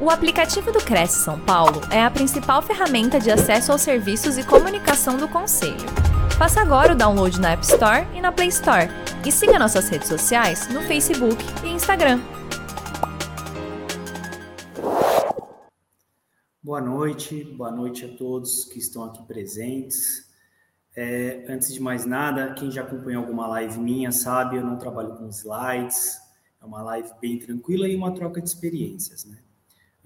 O aplicativo do Cresce São Paulo é a principal ferramenta de acesso aos serviços e comunicação do Conselho. Faça agora o download na App Store e na Play Store. E siga nossas redes sociais no Facebook e Instagram. Boa noite, boa noite a todos que estão aqui presentes. É, antes de mais nada, quem já acompanhou alguma live minha sabe, eu não trabalho com slides, é uma live bem tranquila e uma troca de experiências, né?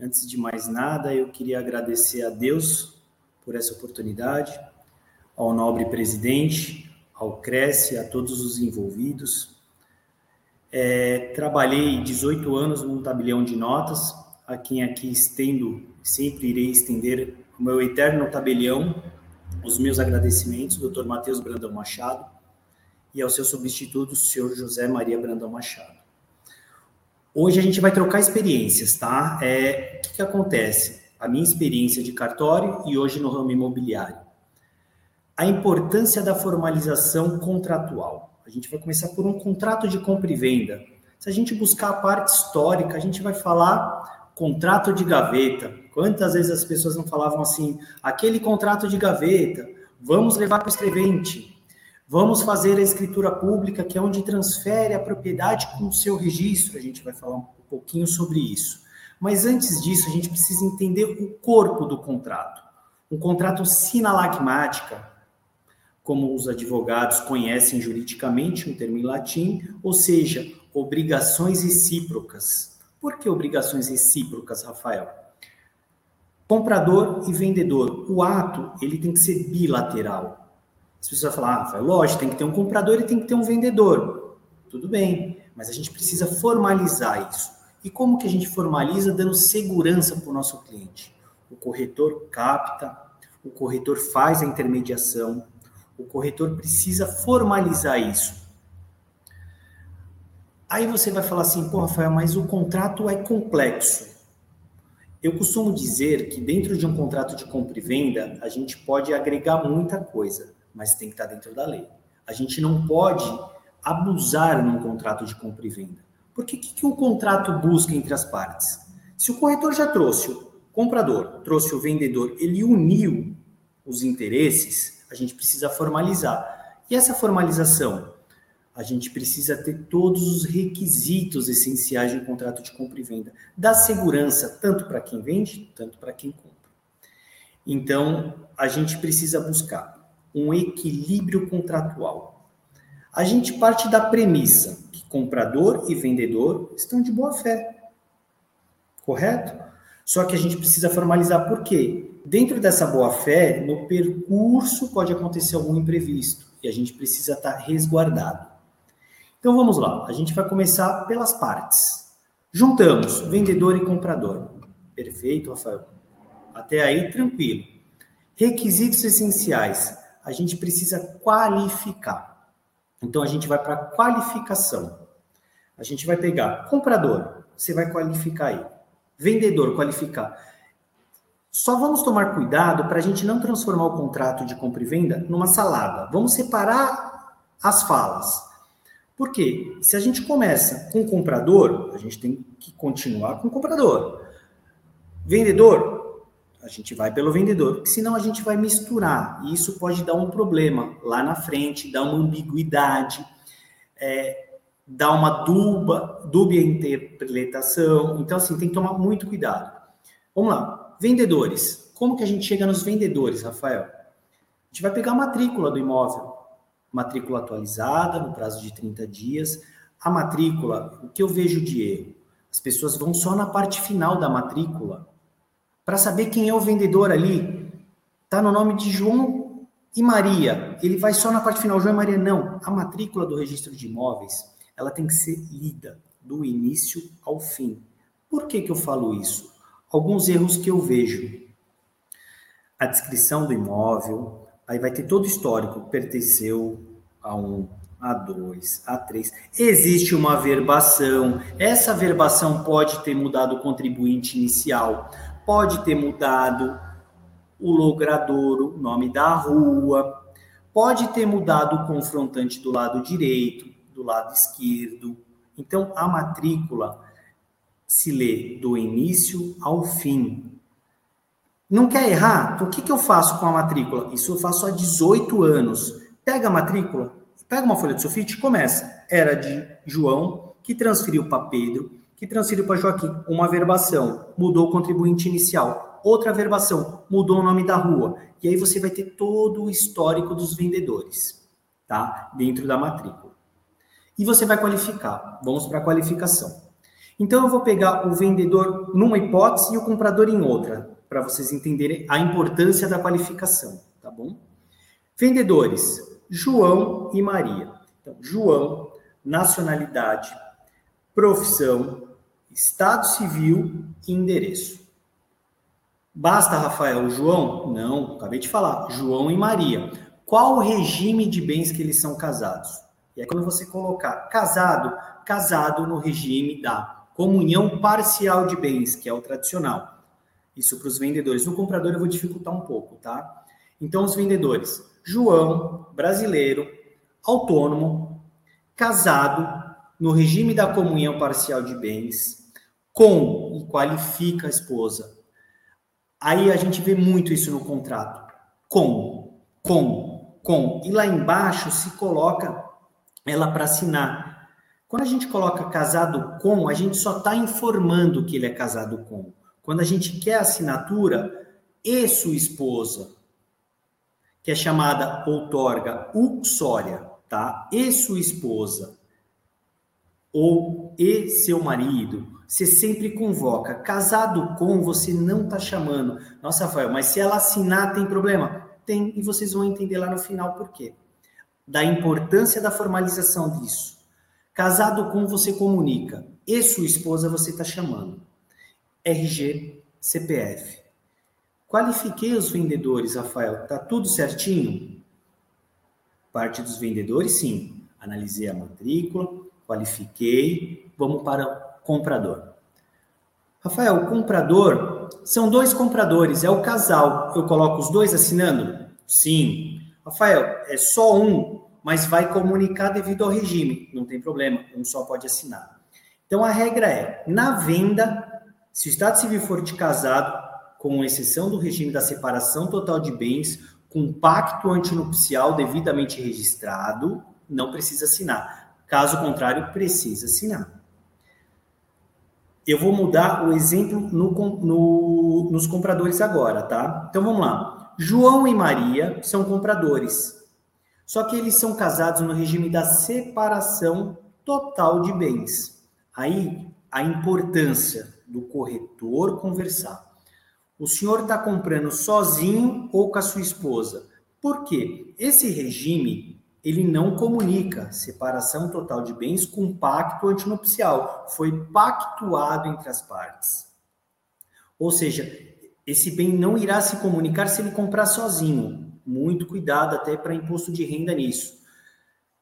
Antes de mais nada, eu queria agradecer a Deus por essa oportunidade, ao nobre presidente, ao Cresce, a todos os envolvidos. É, trabalhei 18 anos num tabelião de notas, a quem aqui estendo, sempre irei estender o meu eterno tabelião, os meus agradecimentos, Dr. Matheus Brandão Machado, e ao seu substituto, o senhor José Maria Brandão Machado. Hoje a gente vai trocar experiências, tá? É, o que, que acontece? A minha experiência de cartório e hoje no ramo imobiliário. A importância da formalização contratual. A gente vai começar por um contrato de compra e venda. Se a gente buscar a parte histórica, a gente vai falar contrato de gaveta. Quantas vezes as pessoas não falavam assim, aquele contrato de gaveta, vamos levar para o escrevente, Vamos fazer a escritura pública, que é onde transfere a propriedade com o seu registro. A gente vai falar um pouquinho sobre isso. Mas antes disso, a gente precisa entender o corpo do contrato. Um contrato sinalagmática, como os advogados conhecem juridicamente, um termo em latim, ou seja, obrigações recíprocas. Por que obrigações recíprocas, Rafael? Comprador e vendedor. O ato, ele tem que ser bilateral. As pessoas vão falar, ah, lógico, tem que ter um comprador e tem que ter um vendedor. Tudo bem, mas a gente precisa formalizar isso. E como que a gente formaliza? Dando segurança para o nosso cliente. O corretor capta, o corretor faz a intermediação, o corretor precisa formalizar isso. Aí você vai falar assim, pô, Rafael, mas o contrato é complexo. Eu costumo dizer que dentro de um contrato de compra e venda, a gente pode agregar muita coisa mas tem que estar dentro da lei. A gente não pode abusar num contrato de compra e venda. Porque o que, que o contrato busca entre as partes? Se o corretor já trouxe o comprador, trouxe o vendedor, ele uniu os interesses, a gente precisa formalizar. E essa formalização, a gente precisa ter todos os requisitos essenciais de um contrato de compra e venda, da segurança tanto para quem vende, tanto para quem compra. Então, a gente precisa buscar um equilíbrio contratual. A gente parte da premissa que comprador e vendedor estão de boa fé. Correto? Só que a gente precisa formalizar por quê? Dentro dessa boa fé, no percurso pode acontecer algum imprevisto e a gente precisa estar resguardado. Então vamos lá, a gente vai começar pelas partes. Juntamos vendedor e comprador. Perfeito, Rafael. Até aí tranquilo. Requisitos essenciais: a gente precisa qualificar. Então a gente vai para qualificação. A gente vai pegar comprador, você vai qualificar aí. Vendedor, qualificar. Só vamos tomar cuidado para a gente não transformar o contrato de compra e venda numa salada. Vamos separar as falas. Por quê? Se a gente começa com comprador, a gente tem que continuar com comprador. Vendedor, a gente vai pelo vendedor, porque senão a gente vai misturar e isso pode dar um problema lá na frente, dar uma ambiguidade, é, dar uma duba, dúbia interpretação. Então, assim, tem que tomar muito cuidado. Vamos lá, vendedores. Como que a gente chega nos vendedores, Rafael? A gente vai pegar a matrícula do imóvel, matrícula atualizada no prazo de 30 dias. A matrícula, o que eu vejo de erro? As pessoas vão só na parte final da matrícula para saber quem é o vendedor ali. Tá no nome de João e Maria. Ele vai só na parte final, João e Maria. Não. A matrícula do registro de imóveis, ela tem que ser lida do início ao fim. Por que, que eu falo isso? Alguns erros que eu vejo. A descrição do imóvel, aí vai ter todo o histórico, pertenceu a um, a dois, a três. Existe uma verbação. Essa verbação pode ter mudado o contribuinte inicial pode ter mudado o logradouro, nome da rua, pode ter mudado o confrontante do lado direito, do lado esquerdo. Então, a matrícula, se lê do início ao fim. Não quer errar? O que, que eu faço com a matrícula? Isso eu faço há 18 anos. Pega a matrícula, pega uma folha de sulfite e começa. Era de João, que transferiu para Pedro, que transferiu para Joaquim. Uma verbação, mudou o contribuinte inicial. Outra verbação, mudou o nome da rua. E aí você vai ter todo o histórico dos vendedores, tá? Dentro da matrícula. E você vai qualificar. Vamos para a qualificação. Então eu vou pegar o vendedor numa hipótese e o comprador em outra, para vocês entenderem a importância da qualificação, tá bom? Vendedores: João e Maria. Então, João, nacionalidade, profissão, estado civil e endereço. Basta, Rafael, João? Não, acabei de falar. João e Maria. Qual o regime de bens que eles são casados? E é quando você colocar casado, casado no regime da comunhão parcial de bens, que é o tradicional. Isso para os vendedores. No comprador eu vou dificultar um pouco, tá? Então, os vendedores. João, brasileiro, autônomo, casado, no regime da comunhão parcial de bens, com e qualifica a esposa. Aí a gente vê muito isso no contrato. Com, com, com. E lá embaixo se coloca ela para assinar. Quando a gente coloca casado com, a gente só está informando que ele é casado com. Quando a gente quer assinatura, e sua esposa, que é chamada outorga uxória, tá? E sua esposa, ou e seu marido, você sempre convoca. Casado com, você não está chamando. Nossa, Rafael, mas se ela assinar, tem problema? Tem, e vocês vão entender lá no final por quê. Da importância da formalização disso. Casado com você comunica. E sua esposa você está chamando. RG, CPF. Qualifiquei os vendedores, Rafael. Tá tudo certinho? Parte dos vendedores, sim. Analisei a matrícula, qualifiquei. Vamos para o comprador. Rafael, o comprador são dois compradores, é o casal. Eu coloco os dois assinando? Sim. Rafael, é só um mas vai comunicar devido ao regime. Não tem problema, um só pode assinar. Então a regra é: na venda, se o Estado Civil for de casado, com exceção do regime da separação total de bens, com pacto antinupcial devidamente registrado, não precisa assinar. Caso contrário, precisa assinar. Eu vou mudar o exemplo no, no, nos compradores agora, tá? Então vamos lá. João e Maria são compradores. Só que eles são casados no regime da separação total de bens. Aí a importância do corretor conversar. O senhor está comprando sozinho ou com a sua esposa? Por quê? Esse regime ele não comunica separação total de bens com pacto antinupcial. Foi pactuado entre as partes. Ou seja, esse bem não irá se comunicar se ele comprar sozinho muito cuidado até para imposto de renda nisso.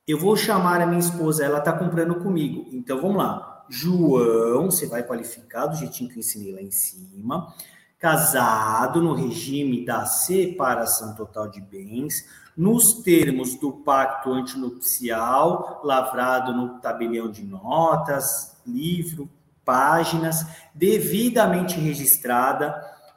Eu vou chamar a minha esposa, ela está comprando comigo. Então vamos lá. João, você vai qualificar do jeitinho que eu ensinei lá em cima. Casado no regime da separação total de bens, nos termos do pacto antinupcial, lavrado no tabelião de notas, livro, páginas, devidamente registrada.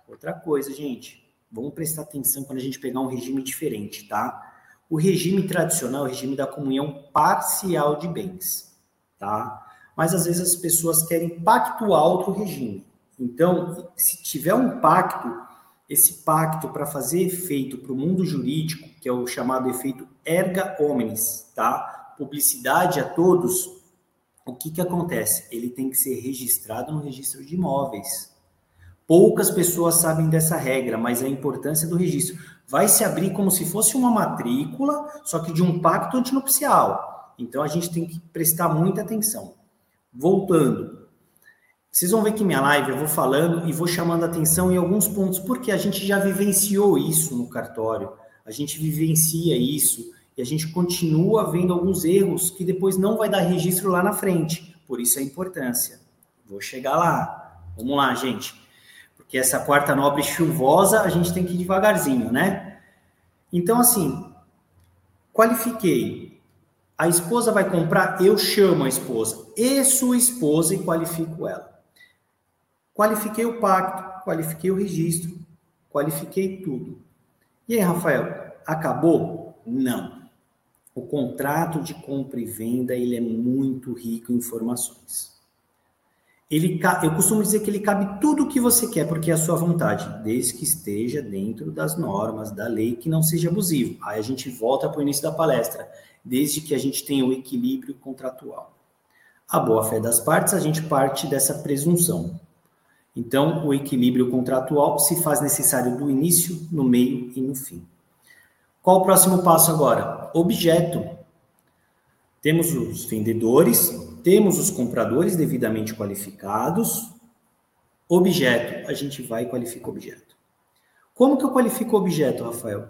Outra coisa, gente, Vamos prestar atenção quando a gente pegar um regime diferente, tá? O regime tradicional é o regime da comunhão parcial de bens, tá? Mas às vezes as pessoas querem pactuar outro regime. Então, se tiver um pacto, esse pacto para fazer efeito para o mundo jurídico, que é o chamado efeito erga omnes, tá? Publicidade a todos, o que que acontece? Ele tem que ser registrado no registro de imóveis, Poucas pessoas sabem dessa regra, mas a importância do registro vai se abrir como se fosse uma matrícula, só que de um pacto antinupcial. Então a gente tem que prestar muita atenção. Voltando, vocês vão ver que minha live eu vou falando e vou chamando atenção em alguns pontos, porque a gente já vivenciou isso no cartório, a gente vivencia isso e a gente continua vendo alguns erros que depois não vai dar registro lá na frente. Por isso a importância. Vou chegar lá. Vamos lá, gente que essa quarta nobre chuvosa, a gente tem que ir devagarzinho, né? Então, assim, qualifiquei. A esposa vai comprar, eu chamo a esposa e sua esposa e qualifico ela. Qualifiquei o pacto, qualifiquei o registro, qualifiquei tudo. E aí, Rafael, acabou? Não. O contrato de compra e venda ele é muito rico em informações. Ele, eu costumo dizer que ele cabe tudo o que você quer, porque é a sua vontade, desde que esteja dentro das normas da lei, que não seja abusivo. Aí a gente volta para o início da palestra, desde que a gente tenha o equilíbrio contratual. A boa-fé das partes, a gente parte dessa presunção. Então, o equilíbrio contratual se faz necessário do início, no meio e no fim. Qual o próximo passo agora? Objeto. Temos os vendedores, temos os compradores devidamente qualificados. Objeto, a gente vai e qualifica o objeto. Como que eu qualifico o objeto, Rafael?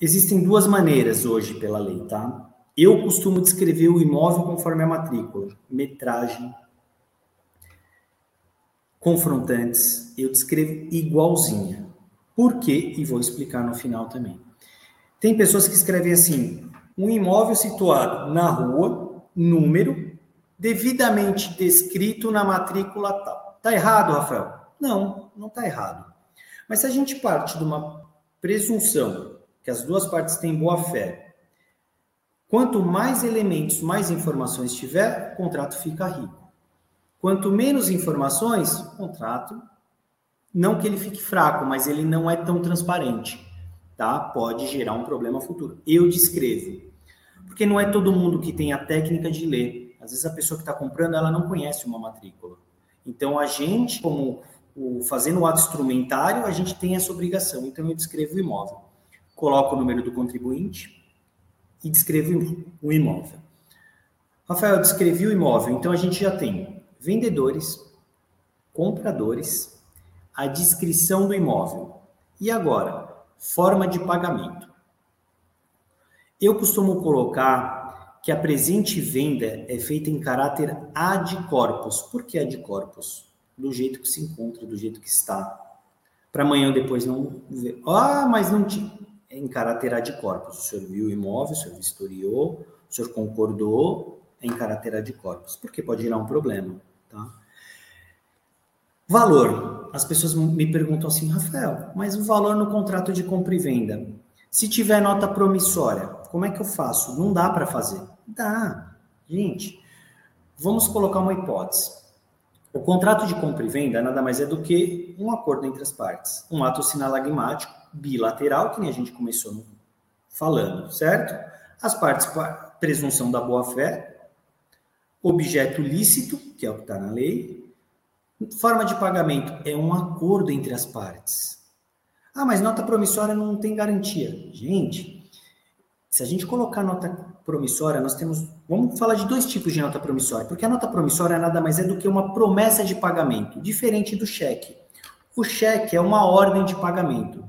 Existem duas maneiras hoje pela lei, tá? Eu costumo descrever o imóvel conforme a matrícula, metragem, confrontantes, eu descrevo igualzinha. Por quê? E vou explicar no final também. Tem pessoas que escrevem assim: um imóvel situado na rua, número, devidamente descrito na matrícula tal. Tá errado, Rafael? Não, não tá errado. Mas se a gente parte de uma presunção que as duas partes têm boa fé, quanto mais elementos, mais informações tiver, o contrato fica rico. Quanto menos informações, o contrato, não que ele fique fraco, mas ele não é tão transparente tá? Pode gerar um problema futuro. Eu descrevo. Porque não é todo mundo que tem a técnica de ler. Às vezes a pessoa que está comprando, ela não conhece uma matrícula. Então a gente, como o, fazendo o ato instrumentário, a gente tem essa obrigação. Então eu descrevo o imóvel. Coloco o número do contribuinte e descrevo o imóvel. Rafael, descrevi o imóvel. Então a gente já tem vendedores, compradores, a descrição do imóvel. E agora, Forma de pagamento. Eu costumo colocar que a presente venda é feita em caráter ad corpus. Por que ad corpus? Do jeito que se encontra, do jeito que está. Para amanhã ou depois não ver. Ah, mas não tinha. É em caráter ad corpus. O senhor viu o imóvel, o senhor vistoriou, o senhor concordou, é em caráter ad corpus. Porque pode gerar um problema. Tá? Valor. As pessoas me perguntam assim, Rafael, mas o valor no contrato de compra e venda? Se tiver nota promissória, como é que eu faço? Não dá para fazer. Dá. Gente, vamos colocar uma hipótese. O contrato de compra e venda nada mais é do que um acordo entre as partes. Um ato sinalagmático, bilateral, que nem a gente começou falando, certo? As partes, presunção da boa-fé, objeto lícito, que é o que está na lei, Forma de pagamento é um acordo entre as partes. Ah, mas nota promissória não tem garantia. Gente, se a gente colocar nota promissória, nós temos. Vamos falar de dois tipos de nota promissória, porque a nota promissória nada mais é do que uma promessa de pagamento, diferente do cheque. O cheque é uma ordem de pagamento.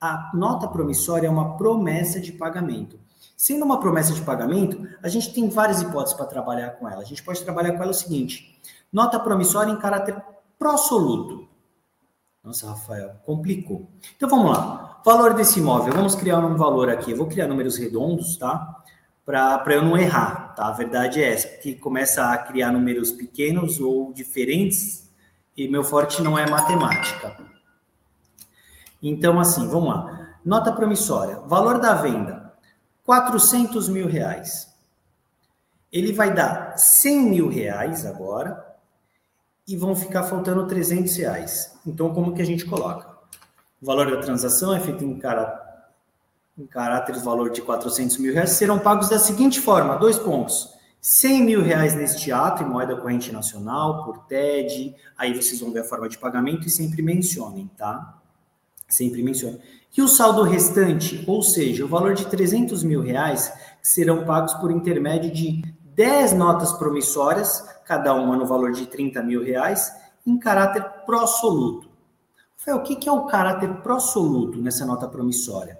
A nota promissória é uma promessa de pagamento. Sendo uma promessa de pagamento, a gente tem várias hipóteses para trabalhar com ela. A gente pode trabalhar com ela o seguinte: Nota promissória em caráter prosoluto. Nossa, Rafael, complicou. Então vamos lá. Valor desse imóvel. Vamos criar um valor aqui. Eu vou criar números redondos, tá? Para eu não errar, tá? A verdade é essa, que começa a criar números pequenos ou diferentes e meu forte não é matemática. Então, assim, vamos lá. Nota promissória. Valor da venda, 400 mil reais. Ele vai dar 100 mil reais agora e vão ficar faltando 300 reais. Então, como que a gente coloca? O valor da transação é feito em, cara, em caráter de valor de 400 mil reais, serão pagos da seguinte forma, dois pontos. 100 mil reais neste ato, em moeda corrente nacional, por TED, aí vocês vão ver a forma de pagamento e sempre mencionem, tá? Sempre mencionem. E o saldo restante, ou seja, o valor de 300 mil reais, serão pagos por intermédio de 10 notas promissórias, cada uma no valor de 30 mil reais, em caráter prosoluto. Rafael, o que é o caráter prosoluto nessa nota promissória?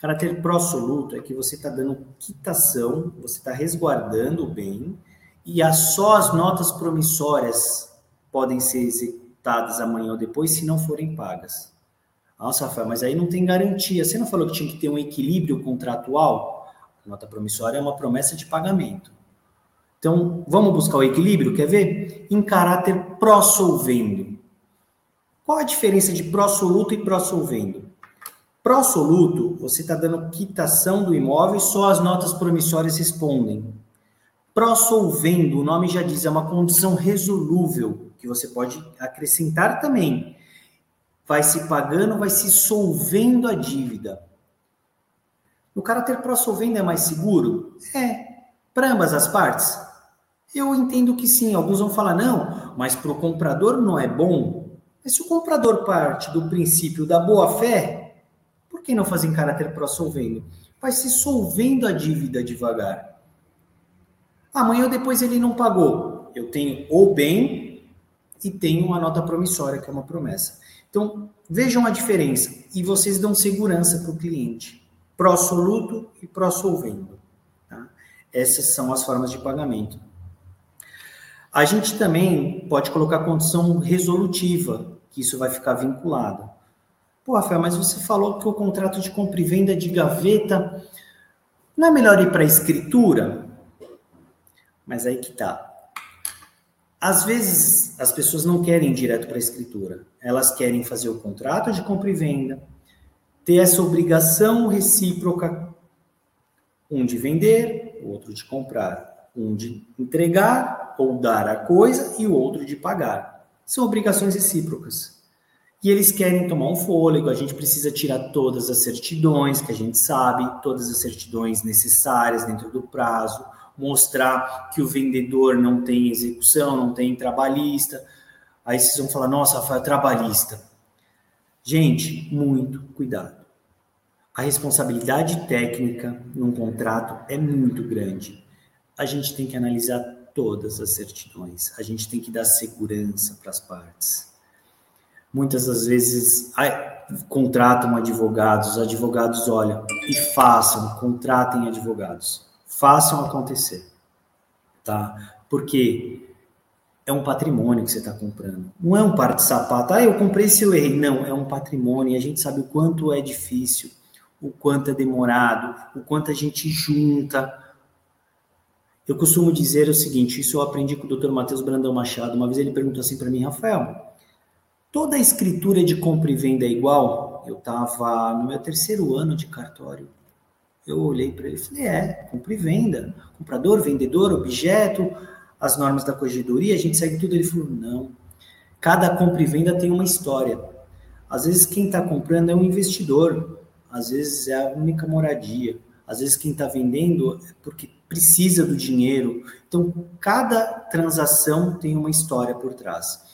Caráter prosoluto é que você está dando quitação, você está resguardando o bem, e só as notas promissórias podem ser executadas amanhã ou depois se não forem pagas. Nossa, Rafael, mas aí não tem garantia. Você não falou que tinha que ter um equilíbrio contratual? A nota promissória é uma promessa de pagamento. Então, vamos buscar o equilíbrio, quer ver? Em caráter pró-solvendo. Qual a diferença de pró-soluto e pró-solvendo? Pró-soluto, você está dando quitação do imóvel e só as notas promissórias respondem. Pró-solvendo, o nome já diz, é uma condição resolúvel, que você pode acrescentar também. Vai se pagando, vai se solvendo a dívida. No caráter pró-solvendo é mais seguro? É. Para ambas as partes? Eu entendo que sim, alguns vão falar, não, mas para o comprador não é bom. Mas se o comprador parte do princípio da boa-fé, por que não fazer em caráter pró-solvendo? Vai se solvendo a dívida devagar. Amanhã ou depois ele não pagou. Eu tenho o bem e tenho uma nota promissória, que é uma promessa. Então, vejam a diferença e vocês dão segurança para o cliente. Pró-soluto e pró-solvendo. Tá? Essas são as formas de pagamento. A gente também pode colocar condição resolutiva, que isso vai ficar vinculado. Pô, Rafael, mas você falou que o contrato de compra e venda de gaveta não é melhor ir para a escritura? Mas aí que tá. Às vezes as pessoas não querem ir direto para a escritura. Elas querem fazer o contrato de compra e venda, ter essa obrigação recíproca, um de vender, o outro de comprar um de entregar ou dar a coisa e o outro de pagar. São obrigações recíprocas. E eles querem tomar um fôlego, a gente precisa tirar todas as certidões que a gente sabe, todas as certidões necessárias dentro do prazo, mostrar que o vendedor não tem execução, não tem trabalhista. Aí vocês vão falar, nossa, Rafael, trabalhista. Gente, muito cuidado. A responsabilidade técnica num contrato é muito grande a gente tem que analisar todas as certidões, a gente tem que dar segurança para as partes. Muitas das vezes contratam advogados, os advogados olham e façam, contratem advogados, façam acontecer, tá? Porque é um patrimônio que você está comprando. Não é um par de sapato. Ah, eu comprei se eu errei. Não, é um patrimônio e a gente sabe o quanto é difícil, o quanto é demorado, o quanto a gente junta eu costumo dizer o seguinte, isso eu aprendi com o Dr. Matheus Brandão Machado. Uma vez ele perguntou assim para mim, Rafael, toda a escritura de compra e venda é igual? Eu estava no meu terceiro ano de cartório. Eu olhei para ele e falei, é, compra e venda. Comprador, vendedor, objeto, as normas da corregedoria, a gente segue tudo. Ele falou, não. Cada compra e venda tem uma história. Às vezes quem está comprando é um investidor, às vezes é a única moradia, às vezes quem está vendendo é porque precisa do dinheiro. Então, cada transação tem uma história por trás.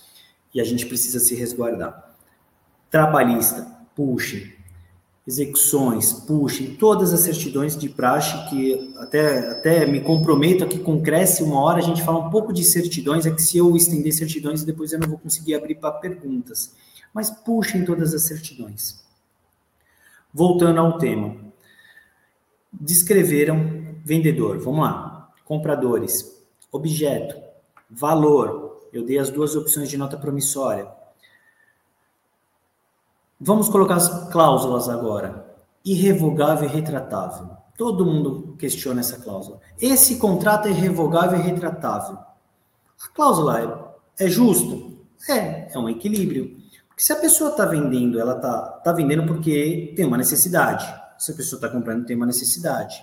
E a gente precisa se resguardar. Trabalhista, puxe. Execuções, puxe. Todas as certidões de praxe, que até, até me comprometo aqui com Cresce uma hora, a gente fala um pouco de certidões, é que se eu estender certidões, depois eu não vou conseguir abrir para perguntas. Mas puxem todas as certidões. Voltando ao tema. Descreveram vendedor, vamos lá. Compradores, objeto, valor. Eu dei as duas opções de nota promissória. Vamos colocar as cláusulas agora. Irrevogável e retratável. Todo mundo questiona essa cláusula. Esse contrato é irrevogável e retratável. A cláusula é, é justo? É, é um equilíbrio. Porque se a pessoa está vendendo, ela está tá vendendo porque tem uma necessidade. Se a pessoa está comprando, tem uma necessidade.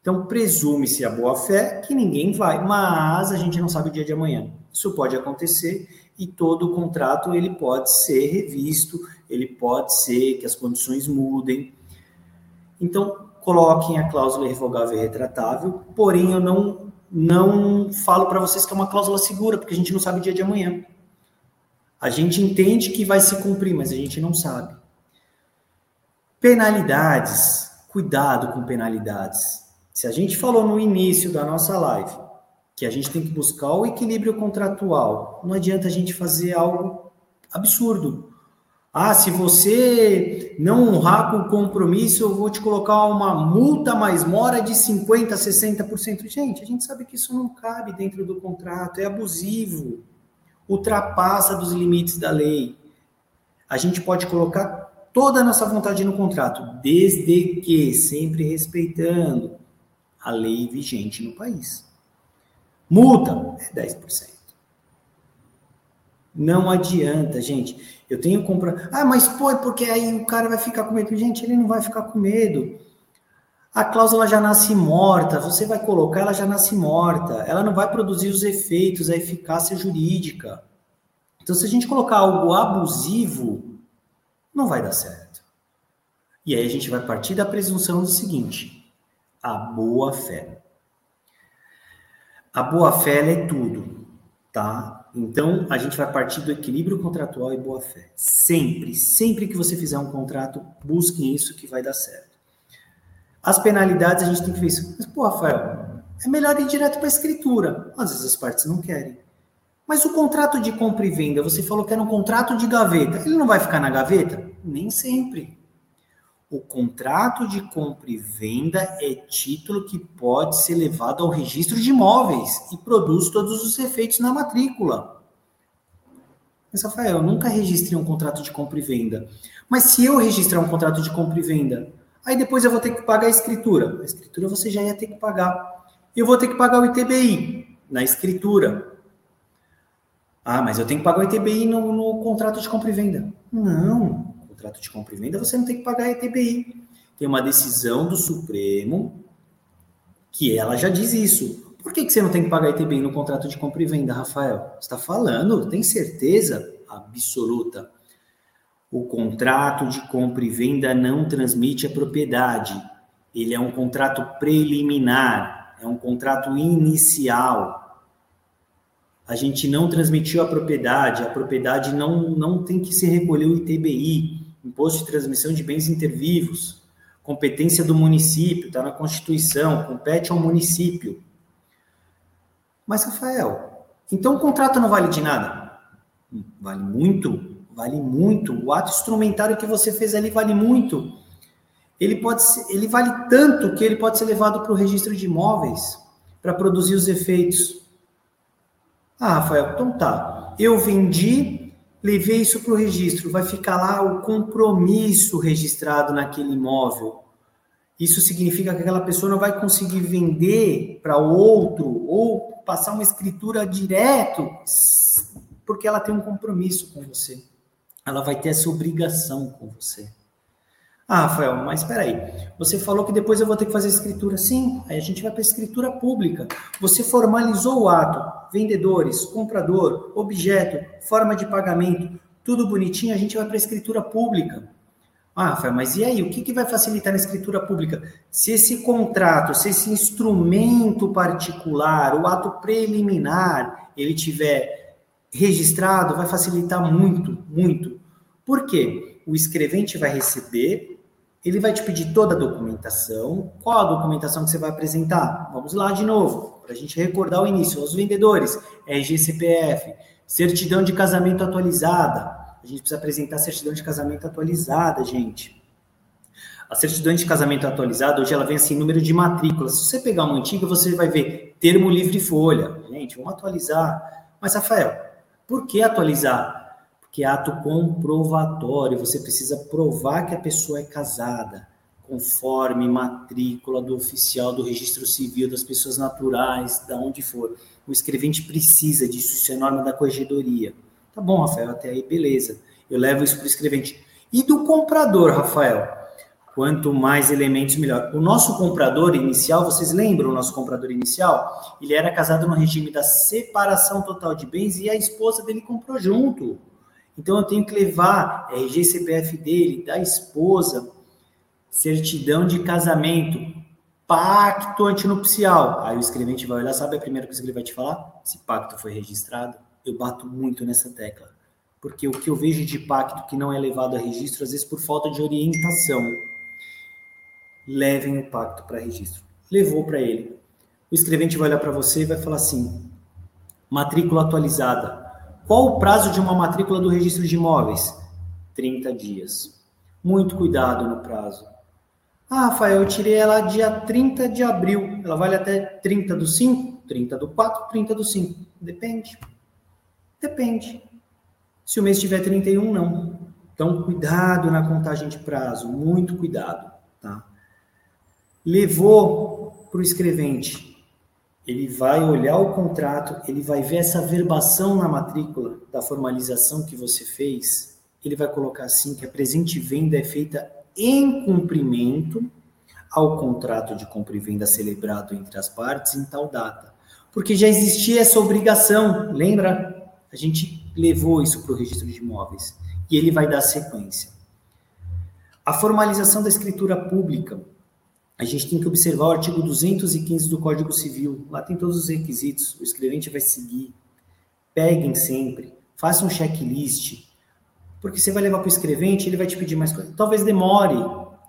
Então, presume-se a boa-fé que ninguém vai, mas a gente não sabe o dia de amanhã. Isso pode acontecer e todo o contrato ele pode ser revisto, ele pode ser que as condições mudem. Então, coloquem a cláusula irrevogável e retratável, porém eu não não falo para vocês que é uma cláusula segura, porque a gente não sabe o dia de amanhã. A gente entende que vai se cumprir, mas a gente não sabe. Penalidades. Cuidado com penalidades. Se a gente falou no início da nossa live que a gente tem que buscar o equilíbrio contratual, não adianta a gente fazer algo absurdo. Ah, se você não honrar com o compromisso, eu vou te colocar uma multa mais mora de 50%, 60%. Gente, a gente sabe que isso não cabe dentro do contrato, é abusivo, ultrapassa dos limites da lei. A gente pode colocar toda a nossa vontade no contrato, desde que sempre respeitando a lei vigente no país. Multa é 10%. Não adianta, gente. Eu tenho comprar. Ah, mas pô, é porque aí o cara vai ficar com medo. Gente, ele não vai ficar com medo. A cláusula já nasce morta, você vai colocar, ela já nasce morta. Ela não vai produzir os efeitos, a eficácia jurídica. Então, se a gente colocar algo abusivo, não vai dar certo. E aí a gente vai partir da presunção do seguinte: a boa fé. A boa fé é tudo, tá? Então, a gente vai partir do equilíbrio contratual e boa fé. Sempre, sempre que você fizer um contrato, busquem isso que vai dar certo. As penalidades, a gente tem que ver isso. Mas, pô, Rafael, é melhor ir direto para a escritura. Às vezes as partes não querem. Mas o contrato de compra e venda, você falou que era um contrato de gaveta. Ele não vai ficar na gaveta? Nem sempre. O contrato de compra e venda é título que pode ser levado ao registro de imóveis e produz todos os efeitos na matrícula. Mas, Rafael, eu nunca registrei um contrato de compra e venda. Mas se eu registrar um contrato de compra e venda, aí depois eu vou ter que pagar a escritura. A escritura você já ia ter que pagar. Eu vou ter que pagar o ITBI na escritura. Ah, mas eu tenho que pagar o ITBI no, no contrato de compra e venda. Não contrato de compra e venda, você não tem que pagar a ETBI. Tem uma decisão do Supremo que ela já diz isso. Por que, que você não tem que pagar a ETBI no contrato de compra e venda, Rafael? Você está falando? Tem certeza absoluta? O contrato de compra e venda não transmite a propriedade. Ele é um contrato preliminar, é um contrato inicial a gente não transmitiu a propriedade, a propriedade não, não tem que se recolher o ITBI. Imposto de Transmissão de Bens Intervivos, competência do município, está na Constituição, compete ao município. Mas, Rafael, então o contrato não vale de nada? Vale muito, vale muito. O ato instrumentário que você fez ali vale muito. Ele pode ser, ele vale tanto que ele pode ser levado para o registro de imóveis para produzir os efeitos. Ah, Rafael, então tá. Eu vendi levei isso para o registro, vai ficar lá o compromisso registrado naquele imóvel. Isso significa que aquela pessoa não vai conseguir vender para outro ou passar uma escritura direto, porque ela tem um compromisso com você. Ela vai ter essa obrigação com você. Ah, Rafael, mas espera aí. Você falou que depois eu vou ter que fazer escritura. Sim, aí a gente vai para a escritura pública. Você formalizou o ato. Vendedores, comprador, objeto, forma de pagamento, tudo bonitinho, a gente vai para a escritura pública. Ah, Rafael, mas e aí? O que, que vai facilitar na escritura pública? Se esse contrato, se esse instrumento particular, o ato preliminar, ele tiver registrado, vai facilitar muito, muito. Por quê? O escrevente vai receber ele vai te pedir toda a documentação. Qual a documentação que você vai apresentar? Vamos lá de novo, para a gente recordar o início. Os vendedores, RGCPF, certidão de casamento atualizada. A gente precisa apresentar a certidão de casamento atualizada, gente. A certidão de casamento atualizada, hoje ela vem assim, número de matrículas. Se você pegar uma antiga, você vai ver termo livre folha. Gente, vamos atualizar. Mas, Rafael, por que atualizar? Que é ato comprovatório. Você precisa provar que a pessoa é casada, conforme matrícula do oficial do registro civil, das pessoas naturais, da onde for. O escrevente precisa disso, isso é norma da corregedoria. Tá bom, Rafael, até aí, beleza. Eu levo isso para o escrevente. E do comprador, Rafael? Quanto mais elementos, melhor. O nosso comprador inicial, vocês lembram o nosso comprador inicial? Ele era casado no regime da separação total de bens e a esposa dele comprou junto. Então eu tenho que levar RG CPF dele, da esposa, certidão de casamento, pacto antinupcial. Aí o escrevente vai olhar, sabe a primeira coisa que ele vai te falar? Se pacto foi registrado. Eu bato muito nessa tecla. Porque o que eu vejo de pacto que não é levado a registro, às vezes por falta de orientação. Levem o pacto para registro. Levou para ele. O escrevente vai olhar para você e vai falar assim: matrícula atualizada qual o prazo de uma matrícula do registro de imóveis? 30 dias. Muito cuidado no prazo. Ah, Rafael, eu tirei ela dia 30 de abril. Ela vale até 30 do 5, 30 do 4, 30 do 5. Depende. Depende. Se o mês tiver 31, não. Então, cuidado na contagem de prazo. Muito cuidado. Tá? Levou para o escrevente ele vai olhar o contrato, ele vai ver essa verbação na matrícula da formalização que você fez, ele vai colocar assim que a presente venda é feita em cumprimento ao contrato de compra e venda celebrado entre as partes em tal data. Porque já existia essa obrigação, lembra? A gente levou isso para o registro de imóveis e ele vai dar sequência. A formalização da escritura pública. A gente tem que observar o artigo 215 do Código Civil. Lá tem todos os requisitos. O escrevente vai seguir. Peguem sempre. Façam um checklist. Porque você vai levar para o escrevente, ele vai te pedir mais coisas. Talvez demore.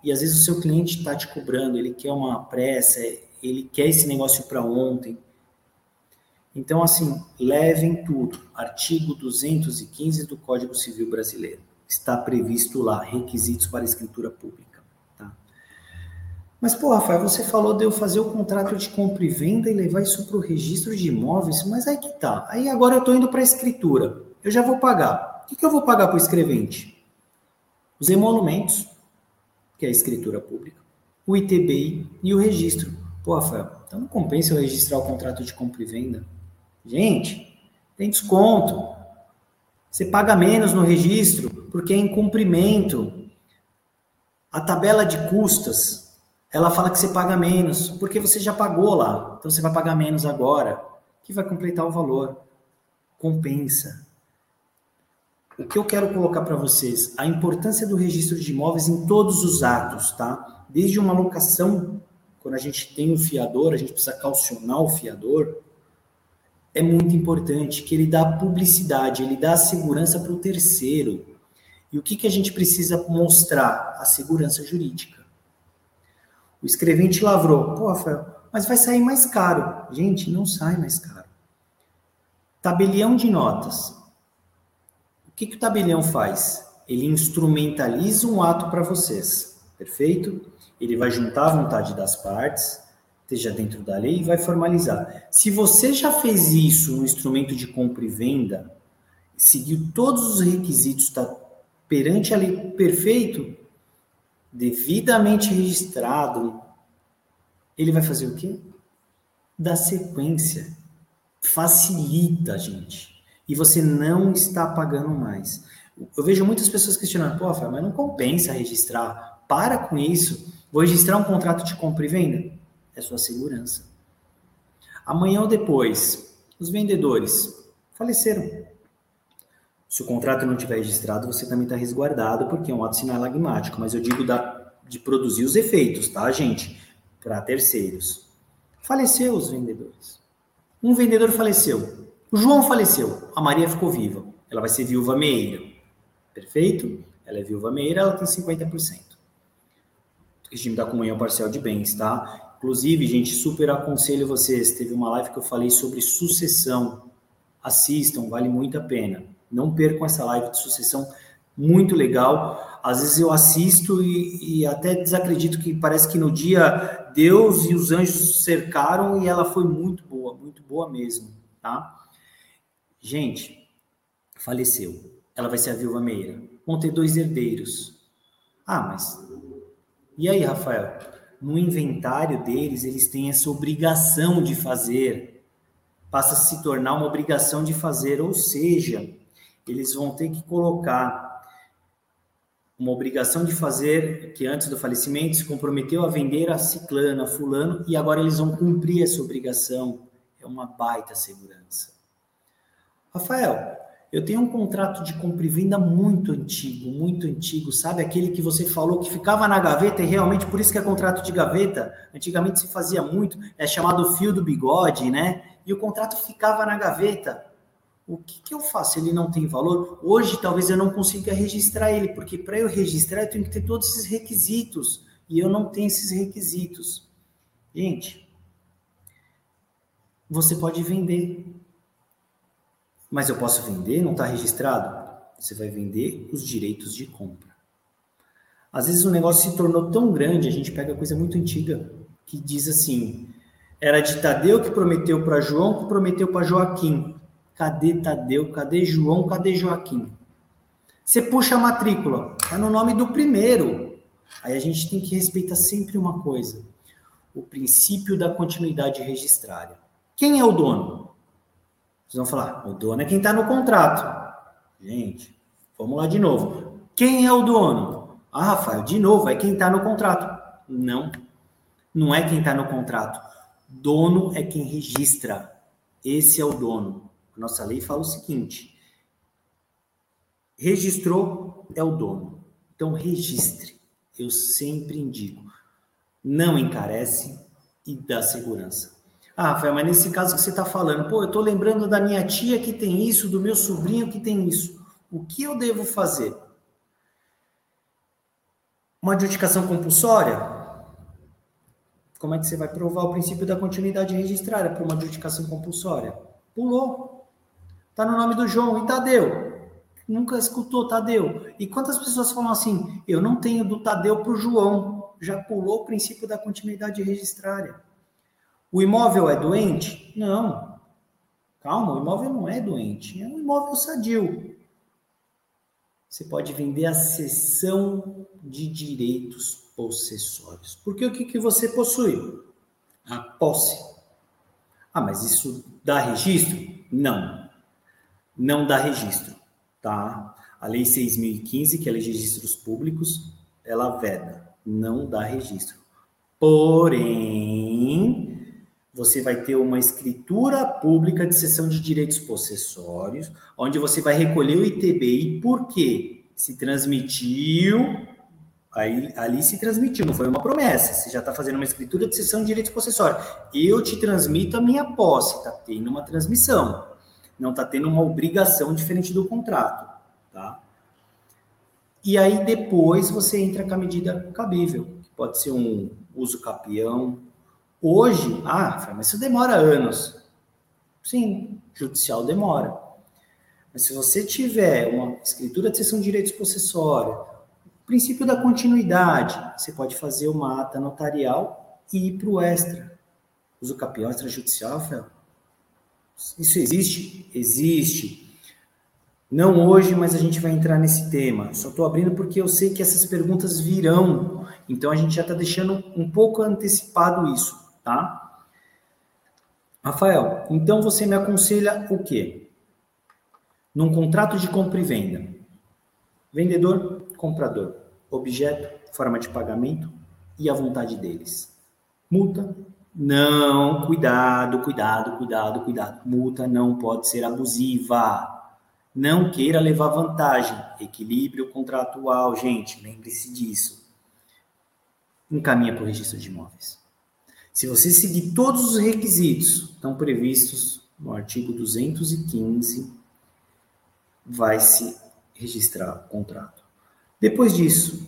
E às vezes o seu cliente está te cobrando. Ele quer uma pressa. Ele quer esse negócio para ontem. Então, assim, levem tudo. Artigo 215 do Código Civil Brasileiro. Está previsto lá, requisitos para escritura pública. Mas, pô, Rafael, você falou de eu fazer o contrato de compra e venda e levar isso para o registro de imóveis, mas aí que tá. Aí agora eu estou indo para a escritura. Eu já vou pagar. O que, que eu vou pagar para o escrevente? Os emolumentos, que é a escritura pública, o ITBI e o registro. Pô, Rafael, então não compensa eu registrar o contrato de compra e venda? Gente, tem desconto. Você paga menos no registro porque é incumprimento. A tabela de custas, ela fala que você paga menos porque você já pagou lá. Então você vai pagar menos agora, que vai completar o valor. Compensa. O que eu quero colocar para vocês, a importância do registro de imóveis em todos os atos, tá? Desde uma locação, quando a gente tem um fiador, a gente precisa calcionar o fiador, é muito importante, que ele dá publicidade, ele dá segurança para o terceiro. E o que, que a gente precisa mostrar? A segurança jurídica. O escrevente lavrou. Pô, Rafael, mas vai sair mais caro. Gente, não sai mais caro. Tabelião de notas. O que, que o tabelião faz? Ele instrumentaliza um ato para vocês. Perfeito? Ele vai juntar a vontade das partes, esteja dentro da lei e vai formalizar. Se você já fez isso no instrumento de compra e venda, seguiu todos os requisitos, está perante a lei perfeito, devidamente registrado, ele vai fazer o quê? Da sequência. Facilita, gente. E você não está pagando mais. Eu vejo muitas pessoas questionando, pô, mas não compensa registrar. Para com isso. Vou registrar um contrato de compra e venda? é sua segurança. Amanhã ou depois, os vendedores faleceram. Se o contrato não tiver registrado, você também está resguardado, porque é um ato sinalagmático, mas eu digo da, de produzir os efeitos, tá, gente? Para terceiros. Faleceu os vendedores. Um vendedor faleceu. O João faleceu. A Maria ficou viva. Ela vai ser viúva meia. Perfeito? Ela é viúva meia, ela tem 50%. Regime da comunhão parcial de bens, tá? Inclusive, gente, super aconselho vocês. Teve uma live que eu falei sobre sucessão. Assistam, vale muito a pena. Não percam essa live de sucessão, muito legal. Às vezes eu assisto e, e até desacredito que parece que no dia Deus e os anjos cercaram e ela foi muito boa, muito boa mesmo, tá? Gente, faleceu. Ela vai ser a viúva meira. Vão ter dois herdeiros. Ah, mas e aí, Rafael? no inventário deles, eles têm essa obrigação de fazer, passa a se tornar uma obrigação de fazer, ou seja, eles vão ter que colocar uma obrigação de fazer que antes do falecimento se comprometeu a vender a ciclana, a fulano, e agora eles vão cumprir essa obrigação. É uma baita segurança. Rafael, eu tenho um contrato de compra e venda muito antigo, muito antigo, sabe? Aquele que você falou que ficava na gaveta e realmente por isso que é contrato de gaveta. Antigamente se fazia muito, é chamado fio do bigode, né? E o contrato ficava na gaveta. O que, que eu faço? Ele não tem valor? Hoje talvez eu não consiga registrar ele, porque para eu registrar eu tenho que ter todos esses requisitos e eu não tenho esses requisitos. Gente, você pode vender mas eu posso vender, não está registrado? Você vai vender os direitos de compra. Às vezes o negócio se tornou tão grande, a gente pega coisa muito antiga, que diz assim: era de Tadeu que prometeu para João, que prometeu para Joaquim. Cadê Tadeu? Cadê João? Cadê Joaquim? Você puxa a matrícula, é no nome do primeiro. Aí a gente tem que respeitar sempre uma coisa: o princípio da continuidade registrária. Quem é o dono? Vocês vão falar, o dono é quem está no contrato. Gente, vamos lá de novo. Quem é o dono? Ah, Rafael, de novo, é quem está no contrato. Não, não é quem está no contrato. Dono é quem registra. Esse é o dono. Nossa lei fala o seguinte: registrou é o dono. Então, registre. Eu sempre indico. Não encarece e dá segurança. Ah, Rafael, mas nesse caso que você está falando, pô, eu estou lembrando da minha tia que tem isso, do meu sobrinho que tem isso. O que eu devo fazer? Uma adjudicação compulsória? Como é que você vai provar o princípio da continuidade registrária para uma adjudicação compulsória? Pulou. Está no nome do João e Tadeu. Nunca escutou Tadeu. E quantas pessoas falam assim, eu não tenho do Tadeu para o João? Já pulou o princípio da continuidade registrária. O imóvel é doente? Não. Calma, o imóvel não é doente, é um imóvel sadio. Você pode vender a cessão de direitos possessórios. Porque o que, que você possui? A posse. Ah, mas isso dá registro? Não. Não dá registro, tá? A Lei 6.015, que é a Lei de Registros Públicos, ela veda, não dá registro. Porém, você vai ter uma escritura pública de cessão de direitos possessórios, onde você vai recolher o ITBI, porque se transmitiu, aí, ali se transmitiu, não foi uma promessa, você já está fazendo uma escritura de cessão de direitos possessórios. Eu te transmito a minha posse, está tendo uma transmissão, não está tendo uma obrigação diferente do contrato, tá? E aí depois você entra com a medida cabível, que pode ser um uso capião, Hoje, ah, mas isso demora anos. Sim, judicial demora. Mas se você tiver uma escritura de cessão de direitos possessórios, princípio da continuidade, você pode fazer uma ata notarial e ir para o extra. Uso capião extrajudicial, Fel. Isso existe? Existe. Não hoje, mas a gente vai entrar nesse tema. Só estou abrindo porque eu sei que essas perguntas virão. Então a gente já está deixando um pouco antecipado isso tá? Rafael, então você me aconselha o quê? Num contrato de compra e venda. Vendedor, comprador, objeto, forma de pagamento e a vontade deles. Multa? Não, cuidado, cuidado, cuidado, cuidado. Multa não pode ser abusiva. Não queira levar vantagem. Equilíbrio contratual, gente, lembre-se disso. Encaminha para o registro de imóveis. Se você seguir todos os requisitos estão previstos no artigo 215, vai se registrar o contrato. Depois disso,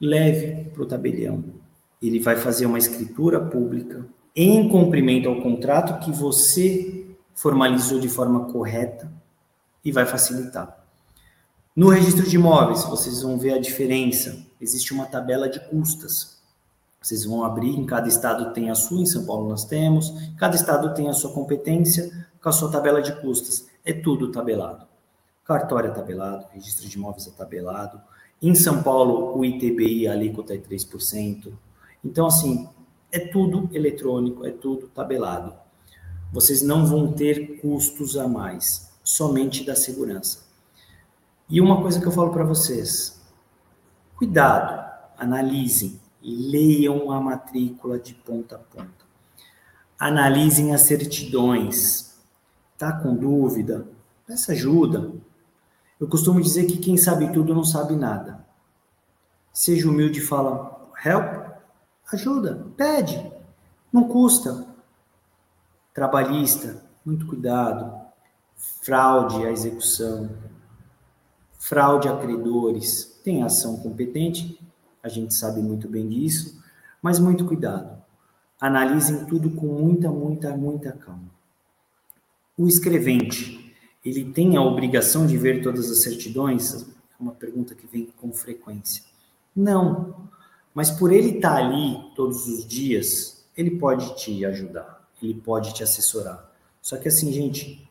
leve para o tabelião. Ele vai fazer uma escritura pública em cumprimento ao contrato que você formalizou de forma correta e vai facilitar. No registro de imóveis, vocês vão ver a diferença. Existe uma tabela de custas. Vocês vão abrir, em cada estado tem a sua, em São Paulo nós temos, cada estado tem a sua competência com a sua tabela de custas. É tudo tabelado. Cartório é tabelado, registro de imóveis é tabelado. Em São Paulo, o ITBI, a alíquota é 3%. Então, assim, é tudo eletrônico, é tudo tabelado. Vocês não vão ter custos a mais, somente da segurança. E uma coisa que eu falo para vocês: cuidado, analisem leiam a matrícula de ponta a ponta. Analisem as certidões. Tá com dúvida? Peça ajuda. Eu costumo dizer que quem sabe tudo não sabe nada. Seja humilde e fala, help, ajuda, pede, não custa. Trabalhista, muito cuidado. Fraude à execução, fraude a credores, tem ação competente, a gente sabe muito bem disso, mas muito cuidado. Analisem tudo com muita, muita, muita calma. O escrevente, ele tem a obrigação de ver todas as certidões? É uma pergunta que vem com frequência. Não, mas por ele estar ali todos os dias, ele pode te ajudar, ele pode te assessorar. Só que assim, gente,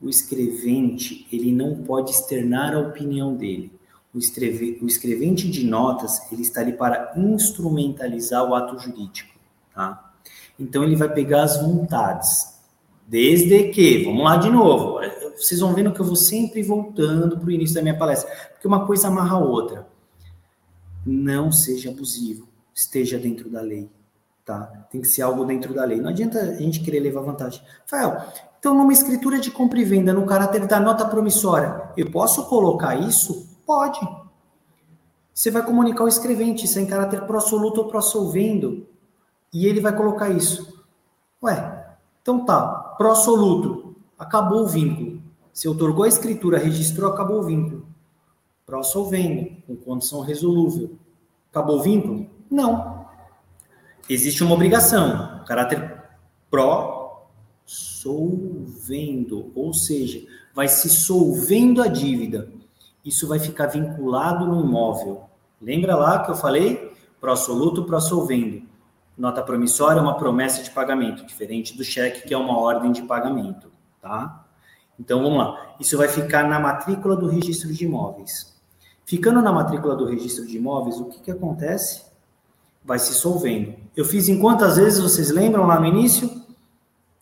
o escrevente, ele não pode externar a opinião dele o, escreve, o escrevente de notas ele está ali para instrumentalizar o ato jurídico, tá? Então ele vai pegar as vontades. Desde que, vamos lá de novo, vocês vão vendo que eu vou sempre voltando para o início da minha palestra, porque uma coisa amarra a outra. Não seja abusivo, esteja dentro da lei, tá? Tem que ser algo dentro da lei. Não adianta a gente querer levar vantagem. Rafael, então numa escritura de compra e venda, no caráter da nota promissória, eu posso colocar isso? Pode. Você vai comunicar o escrevente, isso é em caráter pró-soluto ou pró-solvendo, e ele vai colocar isso. Ué, então tá, pró-soluto, acabou o vínculo. Se otorgou a escritura, registrou, acabou o vínculo. Pró-solvendo, com condição resolúvel. Acabou o vínculo? Não. Existe uma obrigação, caráter pró-solvendo, ou seja, vai se solvendo a dívida. Isso vai ficar vinculado no imóvel. Lembra lá que eu falei? Pró-soluto, pró-solvendo. Nota promissória é uma promessa de pagamento, diferente do cheque, que é uma ordem de pagamento, tá? Então vamos lá. Isso vai ficar na matrícula do registro de imóveis. Ficando na matrícula do registro de imóveis, o que, que acontece? Vai se solvendo. Eu fiz em quantas vezes vocês lembram lá no início?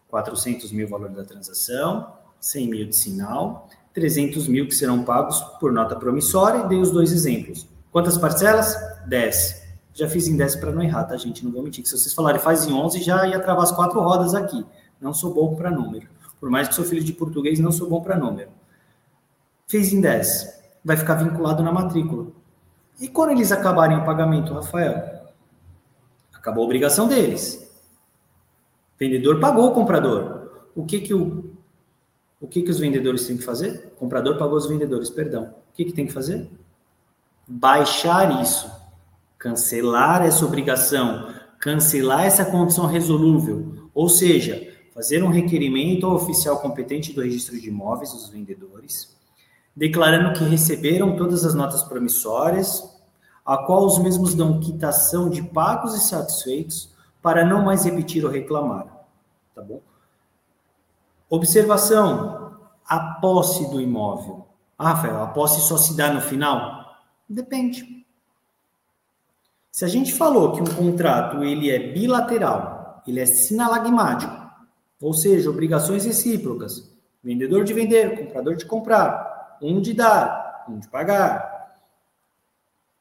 400 mil valor da transação, 100 mil de sinal, 300 mil que serão pagos por nota promissória dei os dois exemplos. Quantas parcelas? 10. Já fiz em 10 para não errar, tá, gente? Não vou mentir. Se vocês falarem faz em 11, já ia travar as quatro rodas aqui. Não sou bom para número. Por mais que sou filho de português, não sou bom para número. Fez em 10. Vai ficar vinculado na matrícula. E quando eles acabarem o pagamento, Rafael? Acabou a obrigação deles. vendedor pagou o comprador. O que que o o que que os vendedores têm que fazer? O comprador pagou os vendedores, perdão. O que que tem que fazer? Baixar isso. Cancelar essa obrigação, cancelar essa condição resolúvel. Ou seja, fazer um requerimento ao oficial competente do registro de imóveis, os vendedores, declarando que receberam todas as notas promissórias, a qual os mesmos dão quitação de pagos e satisfeitos para não mais repetir ou reclamar. Tá bom? Observação: a posse do imóvel. Ah, Rafael, a posse só se dá no final? Depende. Se a gente falou que um contrato ele é bilateral, ele é sinalagmático, ou seja, obrigações recíprocas. Vendedor de vender, comprador de comprar. Um de dar, um de pagar.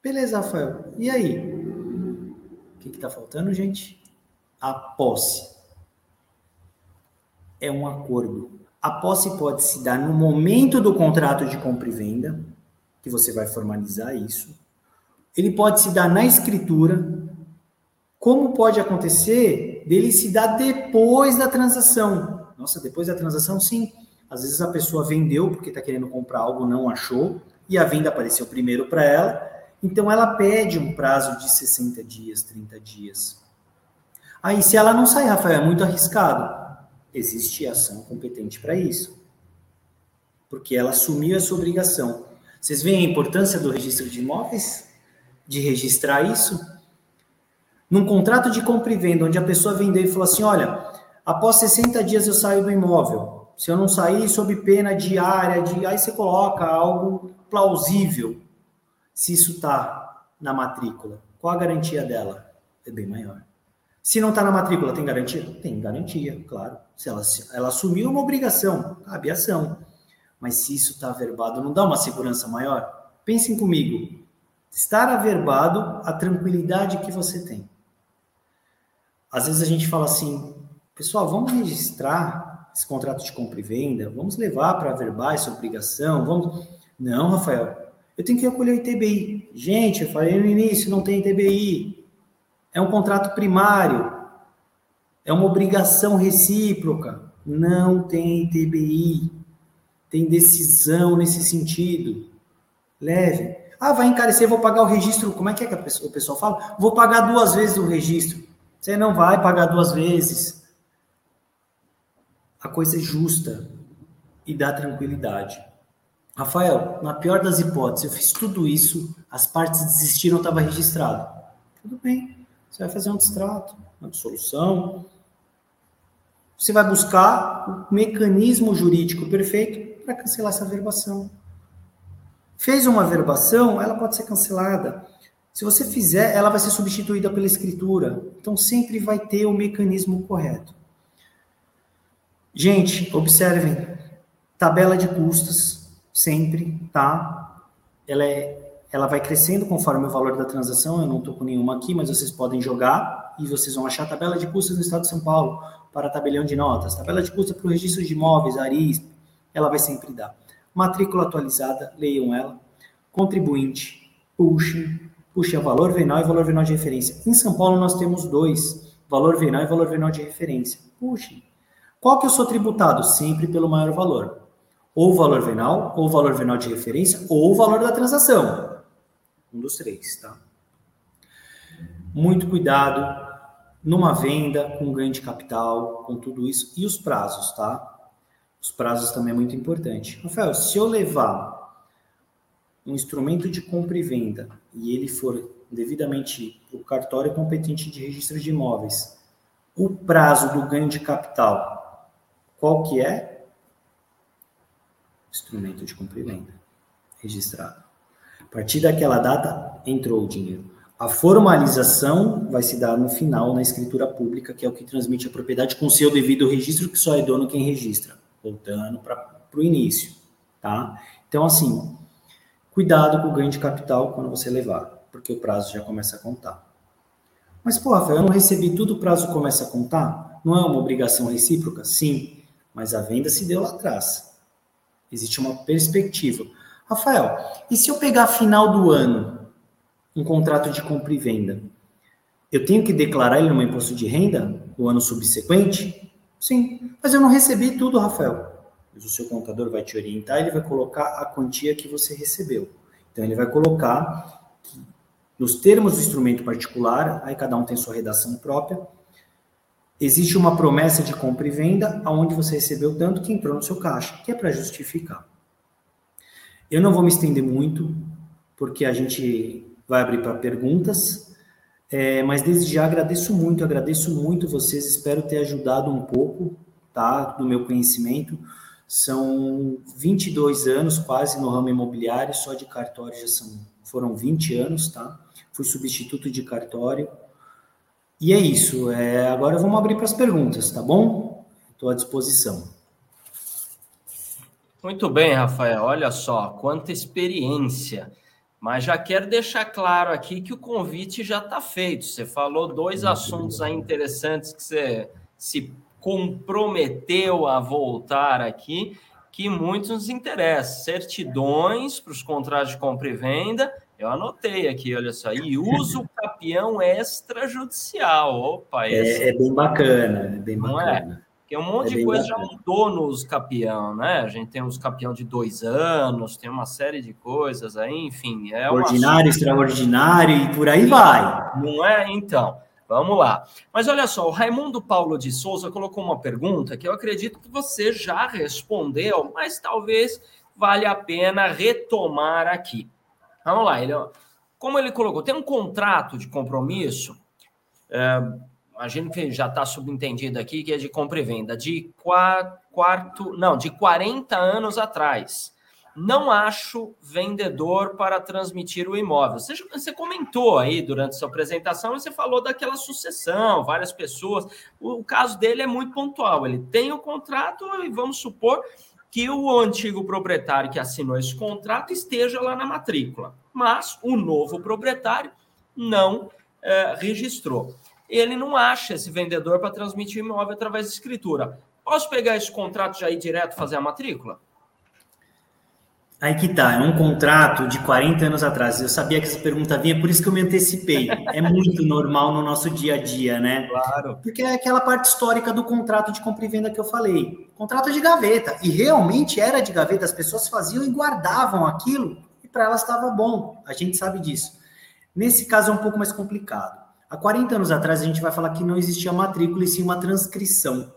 Beleza, Rafael. E aí? O que está faltando, gente? A posse. É um acordo. A posse pode se dar no momento do contrato de compra e venda, que você vai formalizar isso. Ele pode se dar na escritura, como pode acontecer dele se dar depois da transação? Nossa, depois da transação, sim. Às vezes a pessoa vendeu porque está querendo comprar algo, não achou, e a venda apareceu primeiro para ela, então ela pede um prazo de 60 dias, 30 dias. Aí, se ela não sair, Rafael, é muito arriscado. Existe ação competente para isso. Porque ela assumiu essa obrigação. Vocês veem a importância do registro de imóveis? De registrar isso? num contrato de compra e venda, onde a pessoa vendeu e falou assim: olha, após 60 dias eu saio do imóvel. Se eu não sair, sob pena diária, de... aí você coloca algo plausível. Se isso está na matrícula, qual a garantia dela? É bem maior. Se não está na matrícula, tem garantia? Tem garantia, claro. Se ela, ela assumiu uma obrigação, cabe ação. Mas se isso está averbado, não dá uma segurança maior? Pensem comigo. Estar averbado, a tranquilidade que você tem às vezes a gente fala assim, pessoal, vamos registrar esse contrato de compra e venda, vamos levar para verbar essa obrigação, vamos... Não, Rafael, eu tenho que recolher o ITBI. Gente, eu falei no início, não tem ITBI. É um contrato primário. É uma obrigação recíproca. Não tem ITBI. Tem decisão nesse sentido. Leve. Ah, vai encarecer, vou pagar o registro. Como é que, é que o pessoal fala? Vou pagar duas vezes o registro. Você não vai pagar duas vezes. A coisa é justa e dá tranquilidade. Rafael, na pior das hipóteses, eu fiz tudo isso, as partes desistiram, estava registrado. Tudo bem, você vai fazer um distrato, uma dissolução. Você vai buscar o mecanismo jurídico perfeito para cancelar essa verbação. Fez uma verbação, ela pode ser cancelada. Se você fizer, ela vai ser substituída pela escritura. Então sempre vai ter o mecanismo correto. Gente, observem, tabela de custos sempre, tá? Ela é ela vai crescendo conforme o valor da transação. Eu não estou com nenhuma aqui, mas vocês podem jogar e vocês vão achar a tabela de custos no estado de São Paulo para tabelião de notas, tabela de custos para o registro de imóveis, ARISP, ela vai sempre dar. Matrícula atualizada, leiam ela. Contribuinte, puxem, puxa valor venal e valor venal de referência. Em São Paulo nós temos dois, valor venal e valor venal de referência. Puxem. Qual que eu sou tributado? Sempre pelo maior valor. Ou valor venal, ou valor venal de referência, ou o valor da transação. Um dos três, tá? Muito cuidado numa venda, com ganho de capital, com tudo isso. E os prazos, tá? Os prazos também é muito importante. Rafael, se eu levar um instrumento de compra e venda e ele for devidamente o cartório competente de registro de imóveis, o prazo do ganho de capital, qual que é? Instrumento de compra venda registrado. A partir daquela data, entrou o dinheiro. A formalização vai se dar no final, na escritura pública, que é o que transmite a propriedade com seu devido registro, que só é dono quem registra. Voltando para o início, tá? Então, assim, Cuidado com o ganho de capital quando você levar, porque o prazo já começa a contar. Mas, pô, Rafael, eu não recebi tudo, o prazo começa a contar? Não é uma obrigação recíproca? Sim, mas a venda se deu lá atrás. Existe uma perspectiva. Rafael, e se eu pegar final do ano um contrato de compra e venda? Eu tenho que declarar ele no imposto de renda no ano subsequente? Sim, mas eu não recebi tudo, Rafael mas o seu contador vai te orientar, ele vai colocar a quantia que você recebeu. Então, ele vai colocar nos termos do instrumento particular, aí cada um tem sua redação própria, existe uma promessa de compra e venda, aonde você recebeu tanto que entrou no seu caixa, que é para justificar. Eu não vou me estender muito, porque a gente vai abrir para perguntas, é, mas desde já agradeço muito, agradeço muito vocês, espero ter ajudado um pouco, tá, do meu conhecimento. São 22 anos quase no ramo imobiliário, só de cartório já são, foram 20 anos, tá? Fui substituto de cartório. E é isso. É, agora vamos abrir para as perguntas, tá bom? Estou à disposição. Muito bem, Rafael. Olha só, quanta experiência. Mas já quero deixar claro aqui que o convite já está feito. Você falou dois Muito assuntos aí interessantes que você se comprometeu a voltar aqui, que muitos nos interessam. Certidões para os contratos de compra e venda. Eu anotei aqui, olha só. E uso capião extrajudicial. Opa, é, esse... é, é, bem bacana, é bem Não é? bacana. É? Porque um monte é de coisa bacana. já mudou nos capião, né? A gente tem os capião de dois anos, tem uma série de coisas aí, enfim. É Ordinário, extraordinário e por aí vai. Não é? Então. Vamos lá. Mas olha só, o Raimundo Paulo de Souza colocou uma pergunta que eu acredito que você já respondeu, mas talvez valha a pena retomar aqui. Vamos lá, ele, como ele colocou, tem um contrato de compromisso, é, imagino que já está subentendido aqui, que é de compra e venda, de quarto, não, de 40 anos atrás não acho vendedor para transmitir o imóvel. Você, você comentou aí durante sua apresentação, você falou daquela sucessão, várias pessoas. O, o caso dele é muito pontual. Ele tem o contrato e vamos supor que o antigo proprietário que assinou esse contrato esteja lá na matrícula, mas o novo proprietário não é, registrou. Ele não acha esse vendedor para transmitir imóvel através de escritura. Posso pegar esse contrato já ir direto fazer a matrícula? Aí que tá, é um contrato de 40 anos atrás. Eu sabia que essa pergunta vinha, por isso que eu me antecipei. É muito normal no nosso dia a dia, né? Claro. Porque é aquela parte histórica do contrato de compra e venda que eu falei. Contrato de gaveta. E realmente era de gaveta, as pessoas faziam e guardavam aquilo e para elas estava bom. A gente sabe disso. Nesse caso é um pouco mais complicado. Há 40 anos atrás a gente vai falar que não existia matrícula e sim uma transcrição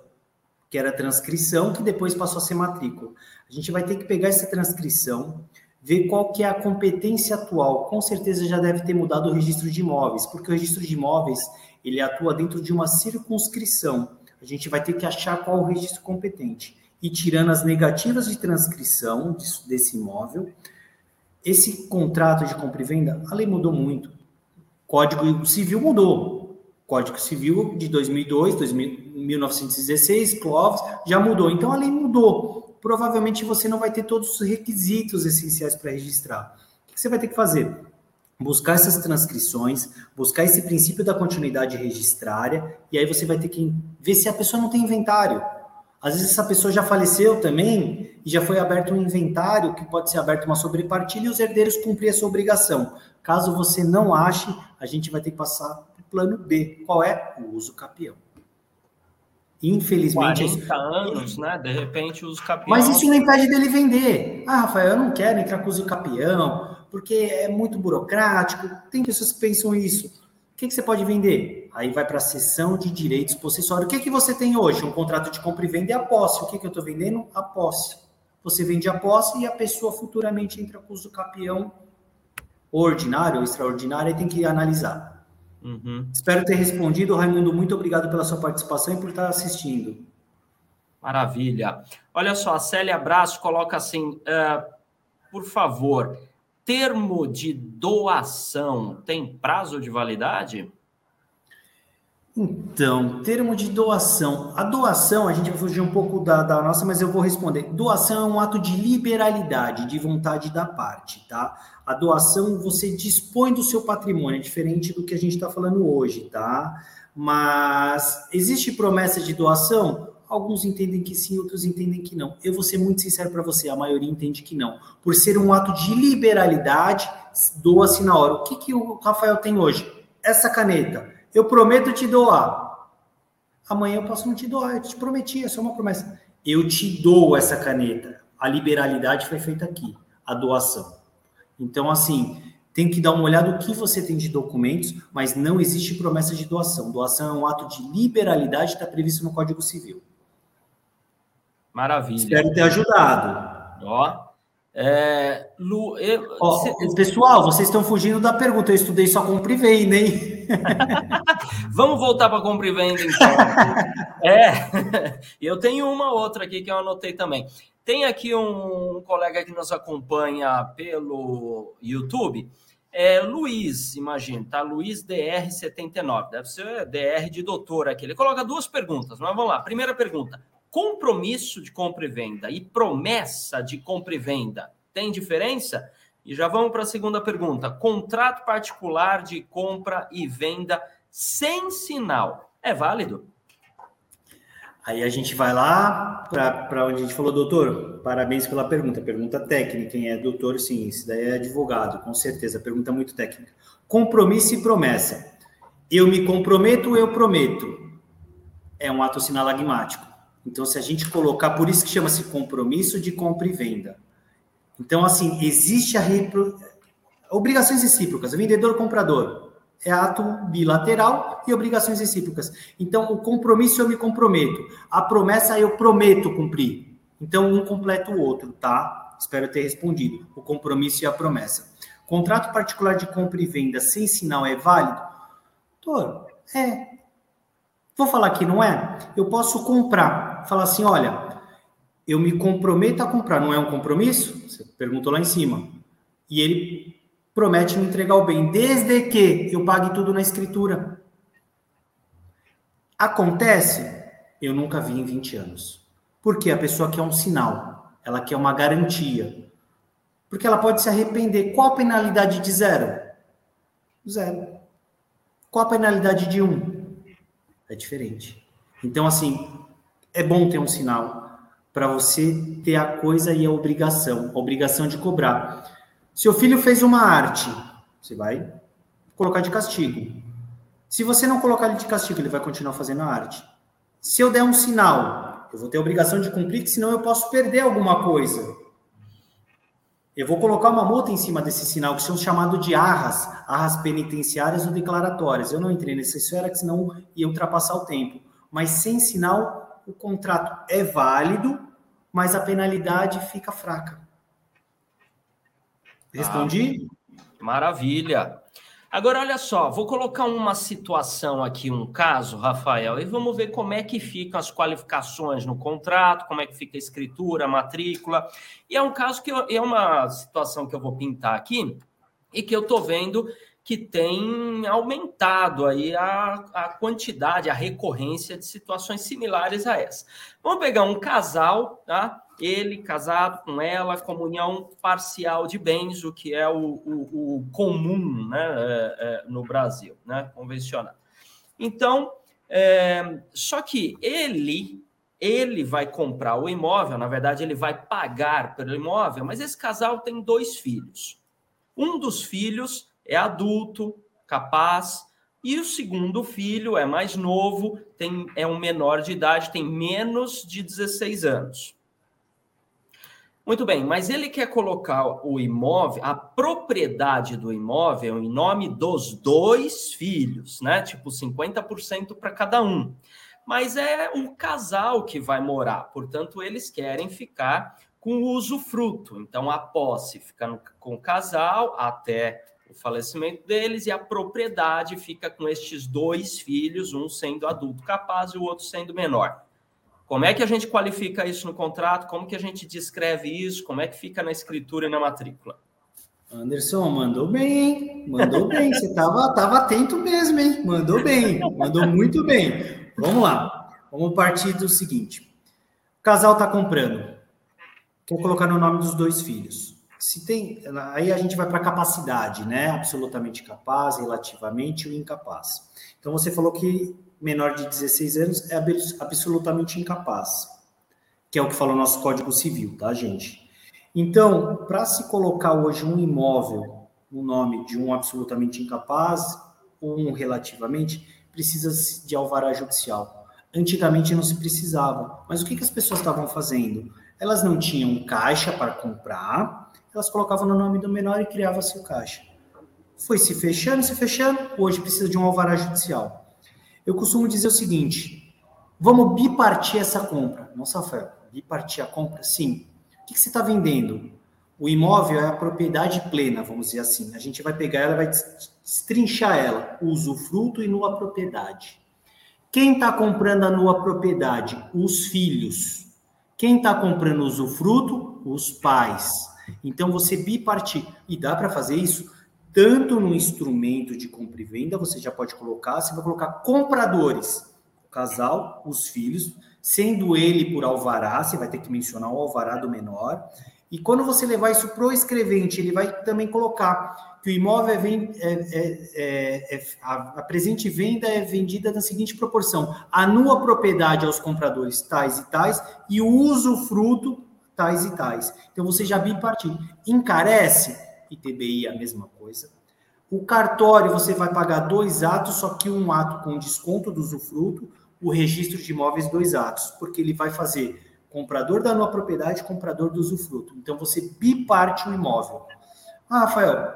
que era transcrição, que depois passou a ser matrícula. A gente vai ter que pegar essa transcrição, ver qual que é a competência atual. Com certeza já deve ter mudado o registro de imóveis, porque o registro de imóveis, ele atua dentro de uma circunscrição. A gente vai ter que achar qual o registro competente. E tirando as negativas de transcrição desse imóvel, esse contrato de compra e venda, a lei mudou muito. Código Civil mudou. Código Civil de 2002, 2000, 1916, Clovis, já mudou. Então a lei mudou. Provavelmente você não vai ter todos os requisitos essenciais para registrar. O que você vai ter que fazer? Buscar essas transcrições, buscar esse princípio da continuidade registrária, e aí você vai ter que ver se a pessoa não tem inventário. Às vezes essa pessoa já faleceu também e já foi aberto um inventário que pode ser aberto uma sobrepartilha e os herdeiros cumprir essa obrigação. Caso você não ache, a gente vai ter que passar para o plano B. Qual é? O uso capião. Infelizmente. 40 anos, né? De repente, os capião. Mas isso não impede dele vender. Ah, Rafael, eu não quero entrar com uso capião, porque é muito burocrático. Tem pessoas que pensam isso. O que, que você pode vender? Aí vai para a seção de direitos possessórios. O que, que você tem hoje? Um contrato de compra e venda e a posse. O que, que eu estou vendendo? A posse. Você vende a posse e a pessoa futuramente entra com uso capião ordinário ou extraordinário e tem que analisar. Uhum. Espero ter respondido. Raimundo, muito obrigado pela sua participação e por estar assistindo. Maravilha. Olha só, a Célia Abraço coloca assim: uh, por favor, termo de doação tem prazo de validade? Então, termo de doação. A doação, a gente vai fugir um pouco da, da, nossa, mas eu vou responder. Doação é um ato de liberalidade, de vontade da parte, tá? A doação, você dispõe do seu patrimônio, é diferente do que a gente está falando hoje, tá? Mas existe promessa de doação? Alguns entendem que sim, outros entendem que não. Eu vou ser muito sincero para você, a maioria entende que não. Por ser um ato de liberalidade, doa-se na hora. O que, que o Rafael tem hoje? Essa caneta eu prometo te doar. Amanhã eu posso não te doar, eu te prometi, é só uma promessa. Eu te dou essa caneta. A liberalidade foi feita aqui, a doação. Então, assim, tem que dar uma olhada no que você tem de documentos, mas não existe promessa de doação. Doação é um ato de liberalidade, está previsto no Código Civil. Maravilha. Espero ter ajudado. Ó, é, Lu, eu, oh, cê... Pessoal, vocês estão fugindo da pergunta. Eu estudei só compra e venda, hein? Vamos voltar para compra e venda, então. é, eu tenho uma outra aqui que eu anotei também. Tem aqui um, colega que nos acompanha pelo YouTube. É Luiz, imagina, tá? Luiz DR79, deve ser DR de doutor aqui. Ele coloca duas perguntas, mas vamos lá. Primeira pergunta: compromisso de compra e venda e promessa de compra e venda tem diferença? E já vamos para a segunda pergunta. Contrato particular de compra e venda sem sinal é válido? Aí a gente vai lá para onde a gente falou, doutor, parabéns pela pergunta. Pergunta técnica, quem é doutor, sim, isso daí é advogado, com certeza. Pergunta muito técnica. Compromisso e promessa. Eu me comprometo, eu prometo. É um ato sinalagmático. Então, se a gente colocar, por isso que chama-se compromisso de compra e venda. Então, assim, existe a repro... obrigações recíprocas, vendedor-comprador. É ato bilateral e obrigações recíprocas. Então, o compromisso eu me comprometo. A promessa eu prometo cumprir. Então, um completa o outro, tá? Espero ter respondido. O compromisso e a promessa. Contrato particular de compra e venda sem sinal é válido? Doutor, é. Vou falar que não é? Eu posso comprar falar assim: olha, eu me comprometo a comprar, não é um compromisso? Você perguntou lá em cima. E ele promete me entregar o bem, desde que eu pague tudo na escritura. Acontece? Eu nunca vi em 20 anos. Porque a pessoa quer um sinal, ela quer uma garantia. Porque ela pode se arrepender. Qual a penalidade de zero? Zero. Qual a penalidade de um? É diferente. Então, assim, é bom ter um sinal para você ter a coisa e a obrigação, a obrigação de cobrar. Seu filho fez uma arte, você vai colocar de castigo. Se você não colocar ele de castigo, ele vai continuar fazendo a arte. Se eu der um sinal, eu vou ter a obrigação de cumprir, senão eu posso perder alguma coisa. Eu vou colocar uma multa em cima desse sinal, que são chamados de arras, arras penitenciárias ou declaratórias. Eu não entrei nessa esfera, que senão ia ultrapassar o tempo. Mas sem sinal, o contrato é válido, mas a penalidade fica fraca. Respondi? Ah, maravilha. Agora, olha só, vou colocar uma situação aqui, um caso, Rafael, e vamos ver como é que ficam as qualificações no contrato, como é que fica a escritura, a matrícula. E é um caso que eu, é uma situação que eu vou pintar aqui e que eu estou vendo que tem aumentado aí a, a quantidade, a recorrência de situações similares a essa. Vamos pegar um casal, tá? Ele casado com ela, comunhão parcial de bens, o que é o, o, o comum né, é, é, no Brasil, né, convencional. Então, é, só que ele ele vai comprar o imóvel, na verdade, ele vai pagar pelo imóvel, mas esse casal tem dois filhos. Um dos filhos é adulto, capaz, e o segundo filho é mais novo, tem, é um menor de idade, tem menos de 16 anos. Muito bem, mas ele quer colocar o imóvel, a propriedade do imóvel, em nome dos dois filhos, né? Tipo 50% para cada um. Mas é o casal que vai morar, portanto, eles querem ficar com o usufruto. Então, a posse fica no, com o casal até o falecimento deles e a propriedade fica com estes dois filhos, um sendo adulto capaz e o outro sendo menor. Como é que a gente qualifica isso no contrato? Como que a gente descreve isso? Como é que fica na escritura e na matrícula? Anderson, mandou bem, mandou bem. Você estava tava atento mesmo, hein? Mandou bem, mandou muito bem. Vamos lá, vamos partir do seguinte: o casal está comprando, quer colocar no nome dos dois filhos se tem, aí a gente vai para capacidade, né? Absolutamente capaz, relativamente o incapaz. Então você falou que menor de 16 anos é absolutamente incapaz, que é o que fala o nosso Código Civil, tá, gente? Então, para se colocar hoje um imóvel no nome de um absolutamente incapaz ou um relativamente, precisa de alvará judicial. Antigamente não se precisava, mas o que, que as pessoas estavam fazendo? Elas não tinham caixa para comprar, elas colocavam no nome do menor e criava-se o caixa. Foi se fechando, se fechando, hoje precisa de um alvará judicial. Eu costumo dizer o seguinte: vamos bipartir essa compra. Nossa, Rafael, bipartir a compra? Sim. O que, que você está vendendo? O imóvel é a propriedade plena, vamos dizer assim. A gente vai pegar ela, vai destrinchar ela, usufruto e nua propriedade. Quem está comprando a nua propriedade? Os filhos. Quem está comprando o usufruto? Os pais. Então você bipartir e dá para fazer isso tanto no instrumento de compra e venda, você já pode colocar, você vai colocar compradores, o casal, os filhos, sendo ele por alvará, você vai ter que mencionar o alvará do menor. E quando você levar isso para o escrevente, ele vai também colocar que o imóvel é, é, é, é, é a, a, presente venda é vendida na seguinte proporção: a nua propriedade aos compradores tais e tais e o usufruto tais e tais. Então você já bipartiu. Encarece, ITBI a mesma coisa. O cartório você vai pagar dois atos, só que um ato com desconto do usufruto, o registro de imóveis dois atos, porque ele vai fazer comprador da nova propriedade comprador do usufruto. Então você biparte o imóvel. Ah, Rafael,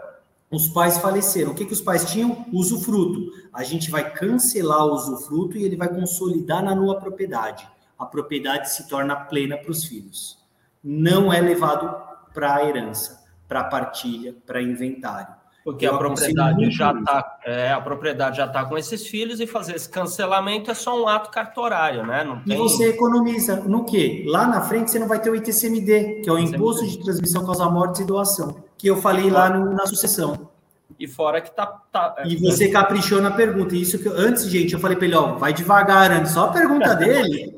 os pais faleceram. O que, que os pais tinham? Usufruto. A gente vai cancelar o usufruto e ele vai consolidar na nova propriedade. A propriedade se torna plena para os filhos não é levado para a herança, para a partilha, para inventário. Porque a propriedade já está, é, a propriedade já está com esses filhos e fazer esse cancelamento é só um ato cartorário, né? Não tem... E você economiza no quê? Lá na frente você não vai ter o ITCMD, que é o Imposto de Transmissão Causa Mortes e Doação, que eu falei lá no, na sucessão. E fora que tá, tá. E você caprichou na pergunta. Isso que eu, antes, gente, eu falei para ele, ó, vai devagar, antes. Só a pergunta dele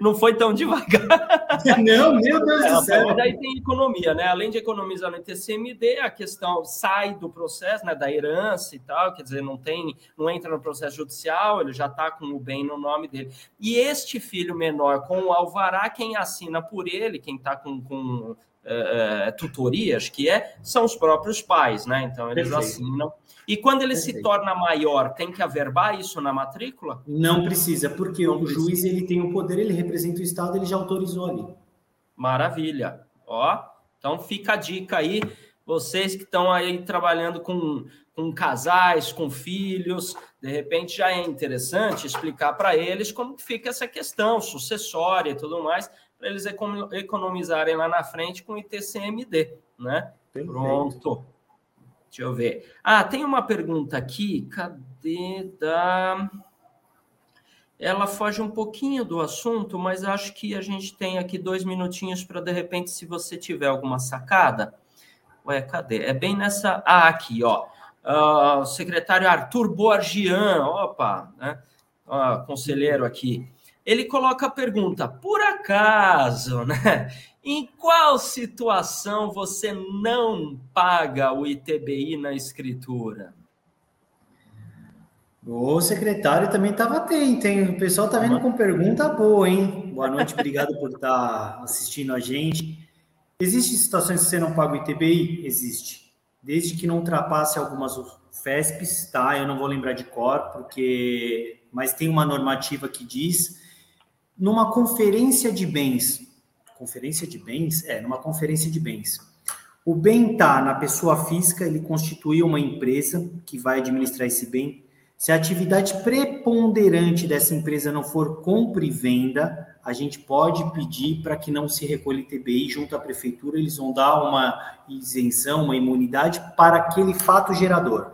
não foi tão devagar. Não, meu Deus do céu. Mas aí tem economia, né? Além de economizar no ITCMD, a questão sai do processo, né? Da herança e tal, quer dizer, não tem, não entra no processo judicial, ele já está com o bem no nome dele. E este filho menor com o alvará, quem assina por ele, quem está com, com é, é, tutorias, que é, são os próprios pais, né? Então eles Perfeito. assinam e quando ele Perfeito. se torna maior, tem que averbar isso na matrícula? Não precisa, porque Não o precisa. juiz ele tem o poder, ele representa o Estado, ele já autorizou ali. Maravilha. Ó, então fica a dica aí, vocês que estão aí trabalhando com, com casais, com filhos, de repente já é interessante explicar para eles como fica essa questão sucessória e tudo mais, para eles economizarem lá na frente com o ITCMD, né? Perfeito. Pronto. Deixa eu ver. Ah, tem uma pergunta aqui. Cadê da. Ela foge um pouquinho do assunto, mas acho que a gente tem aqui dois minutinhos para, de repente, se você tiver alguma sacada. Ué, cadê? É bem nessa. Ah, aqui, ó. Uh, secretário Arthur Borgian, opa, né? Uh, conselheiro aqui. Ele coloca a pergunta: por acaso, né? Em qual situação você não paga o ITBI na escritura? O secretário também estava atento, hein? O pessoal está vendo com pergunta boa, hein? Boa noite, obrigado por estar tá assistindo a gente. Existem situações que você não paga o ITBI? Existe. Desde que não ultrapasse algumas FESPs, tá? Eu não vou lembrar de cor, porque. Mas tem uma normativa que diz. Numa conferência de bens. Conferência de bens? É, numa conferência de bens. O bem está na pessoa física, ele constitui uma empresa que vai administrar esse bem se a atividade preponderante dessa empresa não for compra e venda, a gente pode pedir para que não se recolha ITBI junto à prefeitura, eles vão dar uma isenção, uma imunidade para aquele fato gerador,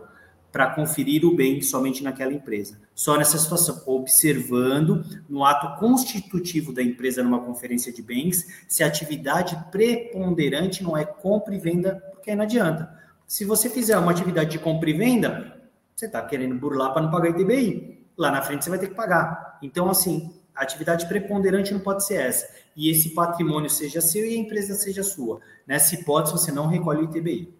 para conferir o bem somente naquela empresa. Só nessa situação, observando no ato constitutivo da empresa numa conferência de bens, se a atividade preponderante não é compra e venda, porque não adianta. Se você fizer uma atividade de compra e venda, você está querendo burlar para não pagar ITBI. Lá na frente você vai ter que pagar. Então, assim, a atividade preponderante não pode ser essa. E esse patrimônio seja seu e a empresa seja sua. Nessa hipótese, você não recolhe o ITBI.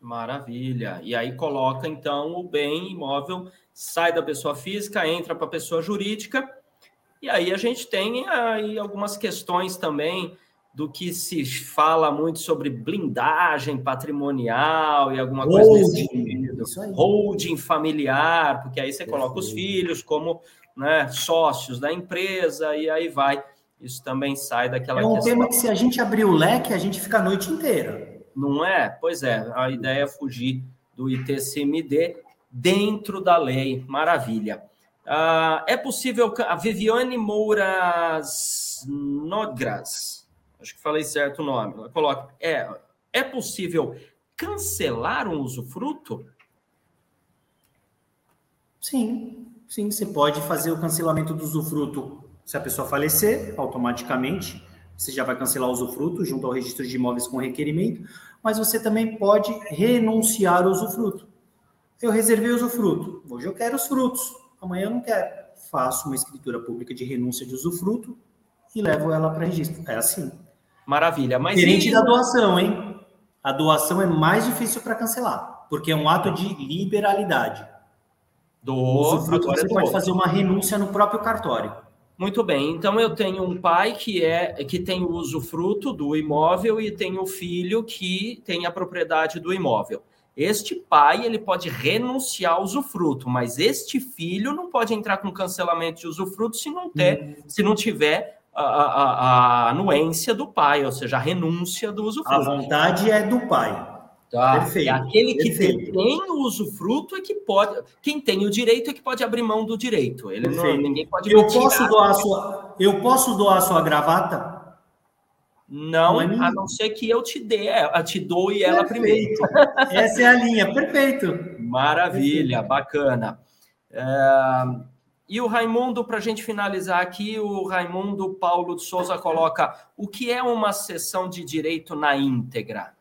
Maravilha. E aí coloca, então, o bem imóvel, sai da pessoa física, entra para a pessoa jurídica. E aí a gente tem aí algumas questões também do que se fala muito sobre blindagem patrimonial e alguma coisa holding, nesse sentido. Holding familiar, porque aí você coloca os filhos como né, sócios da empresa e aí vai. Isso também sai daquela É um questão. tema que se a gente abrir o leque, a gente fica a noite inteira. Não é? Pois é, a ideia é fugir do ITCMD dentro da lei. Maravilha. Uh, é possível... A Viviane Mouras Nodgras acho que falei certo o nome. Ela coloca: é, é possível cancelar um usufruto? Sim, sim, você pode fazer o cancelamento do usufruto se a pessoa falecer, automaticamente. Você já vai cancelar o usufruto junto ao registro de imóveis com requerimento, mas você também pode renunciar ao usufruto. Eu reservei o usufruto, hoje eu quero os frutos, amanhã eu não quero. Faço uma escritura pública de renúncia de usufruto e levo ela para registro. É assim. Maravilha. Mas Diferente e... da doação, hein? A doação é mais difícil para cancelar, porque é um ato de liberalidade. Do usufruto você pode fazer uma renúncia no próprio cartório. Muito bem. Então eu tenho um pai que é que tem o usufruto do imóvel e tenho um filho que tem a propriedade do imóvel. Este pai ele pode renunciar ao usufruto, mas este filho não pode entrar com cancelamento de usufruto se não ter, hum. se não tiver a, a, a, anuência do pai, ou seja, a renúncia do usufruto. A vontade é do pai. Tá. Perfeito. E aquele que Perfeito. tem o usufruto é que pode. Quem tem o direito é que pode abrir mão do direito. Ele não, ninguém pode eu posso doar sua Eu posso doar sua gravata? Não, não é a não ser que eu te dê, eu te dou e ela primeiro. Essa é a linha, perfeito. Maravilha, perfeito. bacana. É... E o Raimundo, para a gente finalizar aqui, o Raimundo Paulo de Souza coloca: o que é uma sessão de direito na íntegra?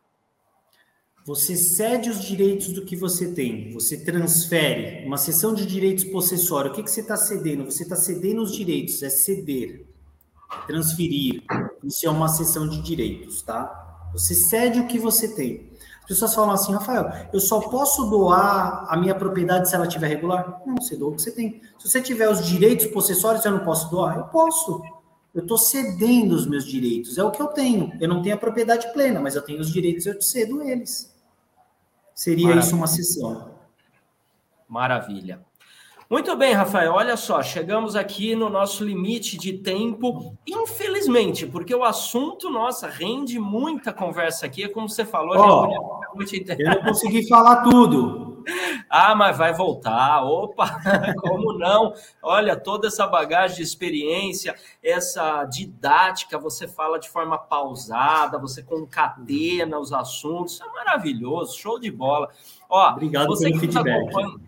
Você cede os direitos do que você tem, você transfere. Uma sessão de direitos possessórios, o que, que você está cedendo? Você está cedendo os direitos, é ceder, transferir. Isso é uma sessão de direitos, tá? Você cede o que você tem. As pessoas falam assim, Rafael, eu só posso doar a minha propriedade se ela estiver regular? Não, você doa o que você tem. Se você tiver os direitos possessórios, eu não posso doar? Eu posso. Eu estou cedendo os meus direitos. É o que eu tenho. Eu não tenho a propriedade plena, mas eu tenho os direitos, eu te cedo eles. Seria Maravilha. isso uma sessão. Maravilha. Muito bem, Rafael. Olha só, chegamos aqui no nosso limite de tempo, infelizmente, porque o assunto, nossa, rende muita conversa aqui. É como você falou, oh, eu não consegui falar tudo. Ah, mas vai voltar. Opa, como não? Olha, toda essa bagagem de experiência, essa didática, você fala de forma pausada, você concatena os assuntos. é maravilhoso, show de bola. Ó, Obrigado pelo tá feedback.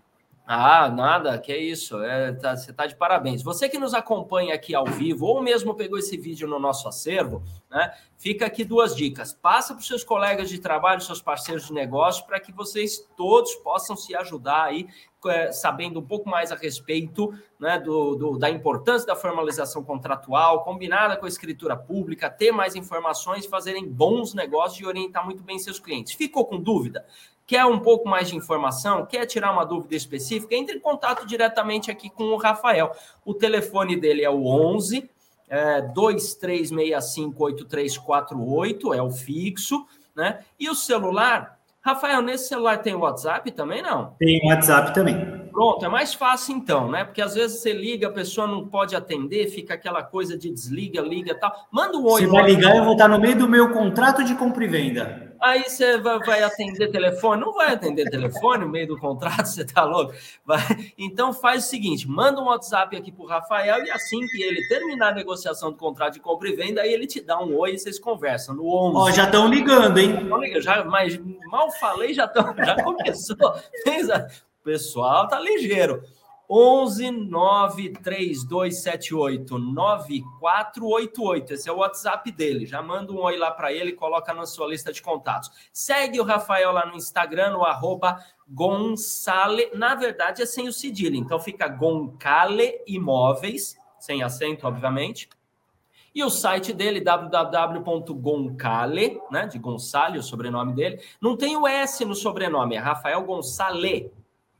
Ah, nada, que é isso. É, tá, você está de parabéns. Você que nos acompanha aqui ao vivo, ou mesmo pegou esse vídeo no nosso acervo, né? Fica aqui duas dicas. Passa para os seus colegas de trabalho, seus parceiros de negócio, para que vocês todos possam se ajudar aí, é, sabendo um pouco mais a respeito né, do, do, da importância da formalização contratual, combinada com a escritura pública, ter mais informações, fazerem bons negócios e orientar muito bem seus clientes. Ficou com dúvida? Quer um pouco mais de informação, quer tirar uma dúvida específica, entre em contato diretamente aqui com o Rafael. O telefone dele é o 11 é, 23658348, é o fixo, né? E o celular, Rafael, nesse celular tem WhatsApp também, não? Tem WhatsApp também. Pronto, é mais fácil então, né? Porque às vezes você liga, a pessoa não pode atender, fica aquela coisa de desliga, liga e tal. Manda um oi. Você vai ligar, eu vou estar no meio do meu contrato de compra e venda. Aí você vai, vai, atender telefone? Não vai atender telefone no meio do contrato, você tá louco? Vai. Então faz o seguinte: manda um WhatsApp aqui pro Rafael e assim que ele terminar a negociação do contrato de compra e venda, aí ele te dá um oi e vocês conversam no 11. Ó, já estão ligando, hein? Já, mas mal falei, já, tão, já começou. O pessoal tá ligeiro. 11 93278 9488. Esse é o WhatsApp dele. Já manda um oi lá para ele, coloca na sua lista de contatos. Segue o Rafael lá no Instagram, no arroba Gonçale. Na verdade, é sem o cedilho. Então fica Goncale Imóveis, sem acento, obviamente. E o site dele, www.goncale, né, de Gonçale, o sobrenome dele. Não tem o S no sobrenome, é Rafael Gonçale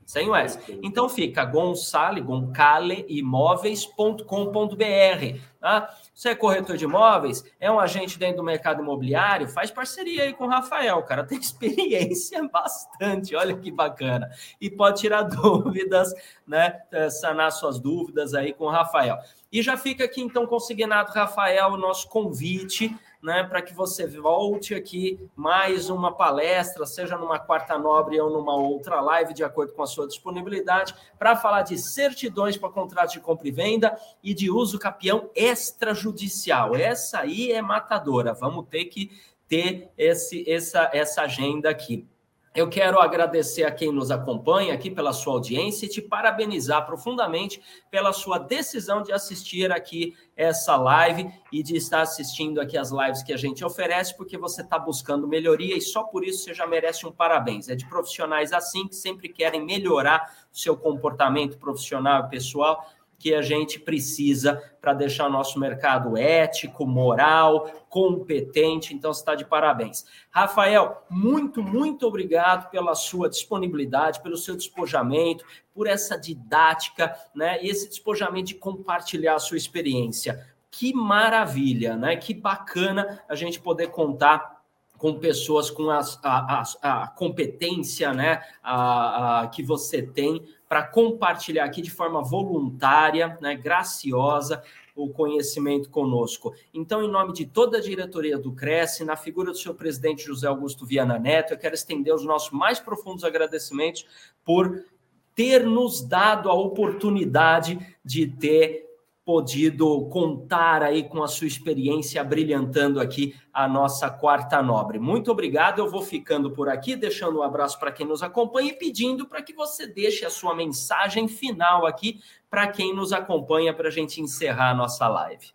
sem o S. Então fica gonçale, goncaleimóveis.com.br. Tá? Você é corretor de imóveis, é um agente dentro do mercado imobiliário, faz parceria aí com o Rafael, cara tem experiência bastante, olha que bacana. E pode tirar dúvidas, né? Eh, sanar suas dúvidas aí com o Rafael. E já fica aqui então consignado, Rafael, o nosso convite né, para que você volte aqui mais uma palestra, seja numa quarta nobre ou numa outra live, de acordo com a sua disponibilidade, para falar de certidões para contrato de compra e venda e de uso capião extrajudicial. Essa aí é matadora. Vamos ter que ter esse, essa, essa agenda aqui. Eu quero agradecer a quem nos acompanha aqui pela sua audiência e te parabenizar profundamente pela sua decisão de assistir aqui essa live e de estar assistindo aqui as lives que a gente oferece, porque você está buscando melhoria e só por isso você já merece um parabéns. É de profissionais assim que sempre querem melhorar o seu comportamento profissional e pessoal que a gente precisa para deixar nosso mercado ético, moral, competente. Então, está de parabéns. Rafael, muito, muito obrigado pela sua disponibilidade, pelo seu despojamento, por essa didática, né? E esse despojamento de compartilhar a sua experiência. Que maravilha, né? Que bacana a gente poder contar com pessoas com a, a, a, a competência né, a, a, que você tem para compartilhar aqui de forma voluntária, né, graciosa, o conhecimento conosco. Então, em nome de toda a diretoria do Cresce, na figura do seu presidente José Augusto Viana Neto, eu quero estender os nossos mais profundos agradecimentos por ter nos dado a oportunidade de ter podido contar aí com a sua experiência brilhantando aqui a nossa quarta nobre. Muito obrigado. Eu vou ficando por aqui, deixando um abraço para quem nos acompanha e pedindo para que você deixe a sua mensagem final aqui para quem nos acompanha para a gente encerrar a nossa live.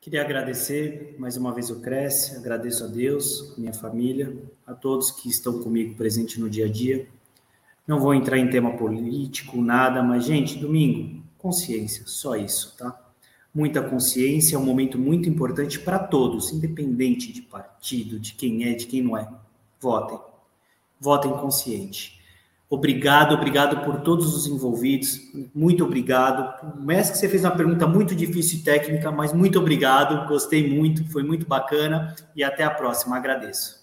Queria agradecer mais uma vez o Cresce, agradeço a Deus, a minha família, a todos que estão comigo presente no dia a dia. Não vou entrar em tema político, nada, mas, gente, domingo, Consciência, só isso, tá? Muita consciência é um momento muito importante para todos, independente de partido, de quem é, de quem não é. Votem. Votem consciente. Obrigado, obrigado por todos os envolvidos. Muito obrigado. Mestre, você fez uma pergunta muito difícil e técnica, mas muito obrigado. Gostei muito, foi muito bacana e até a próxima. Agradeço.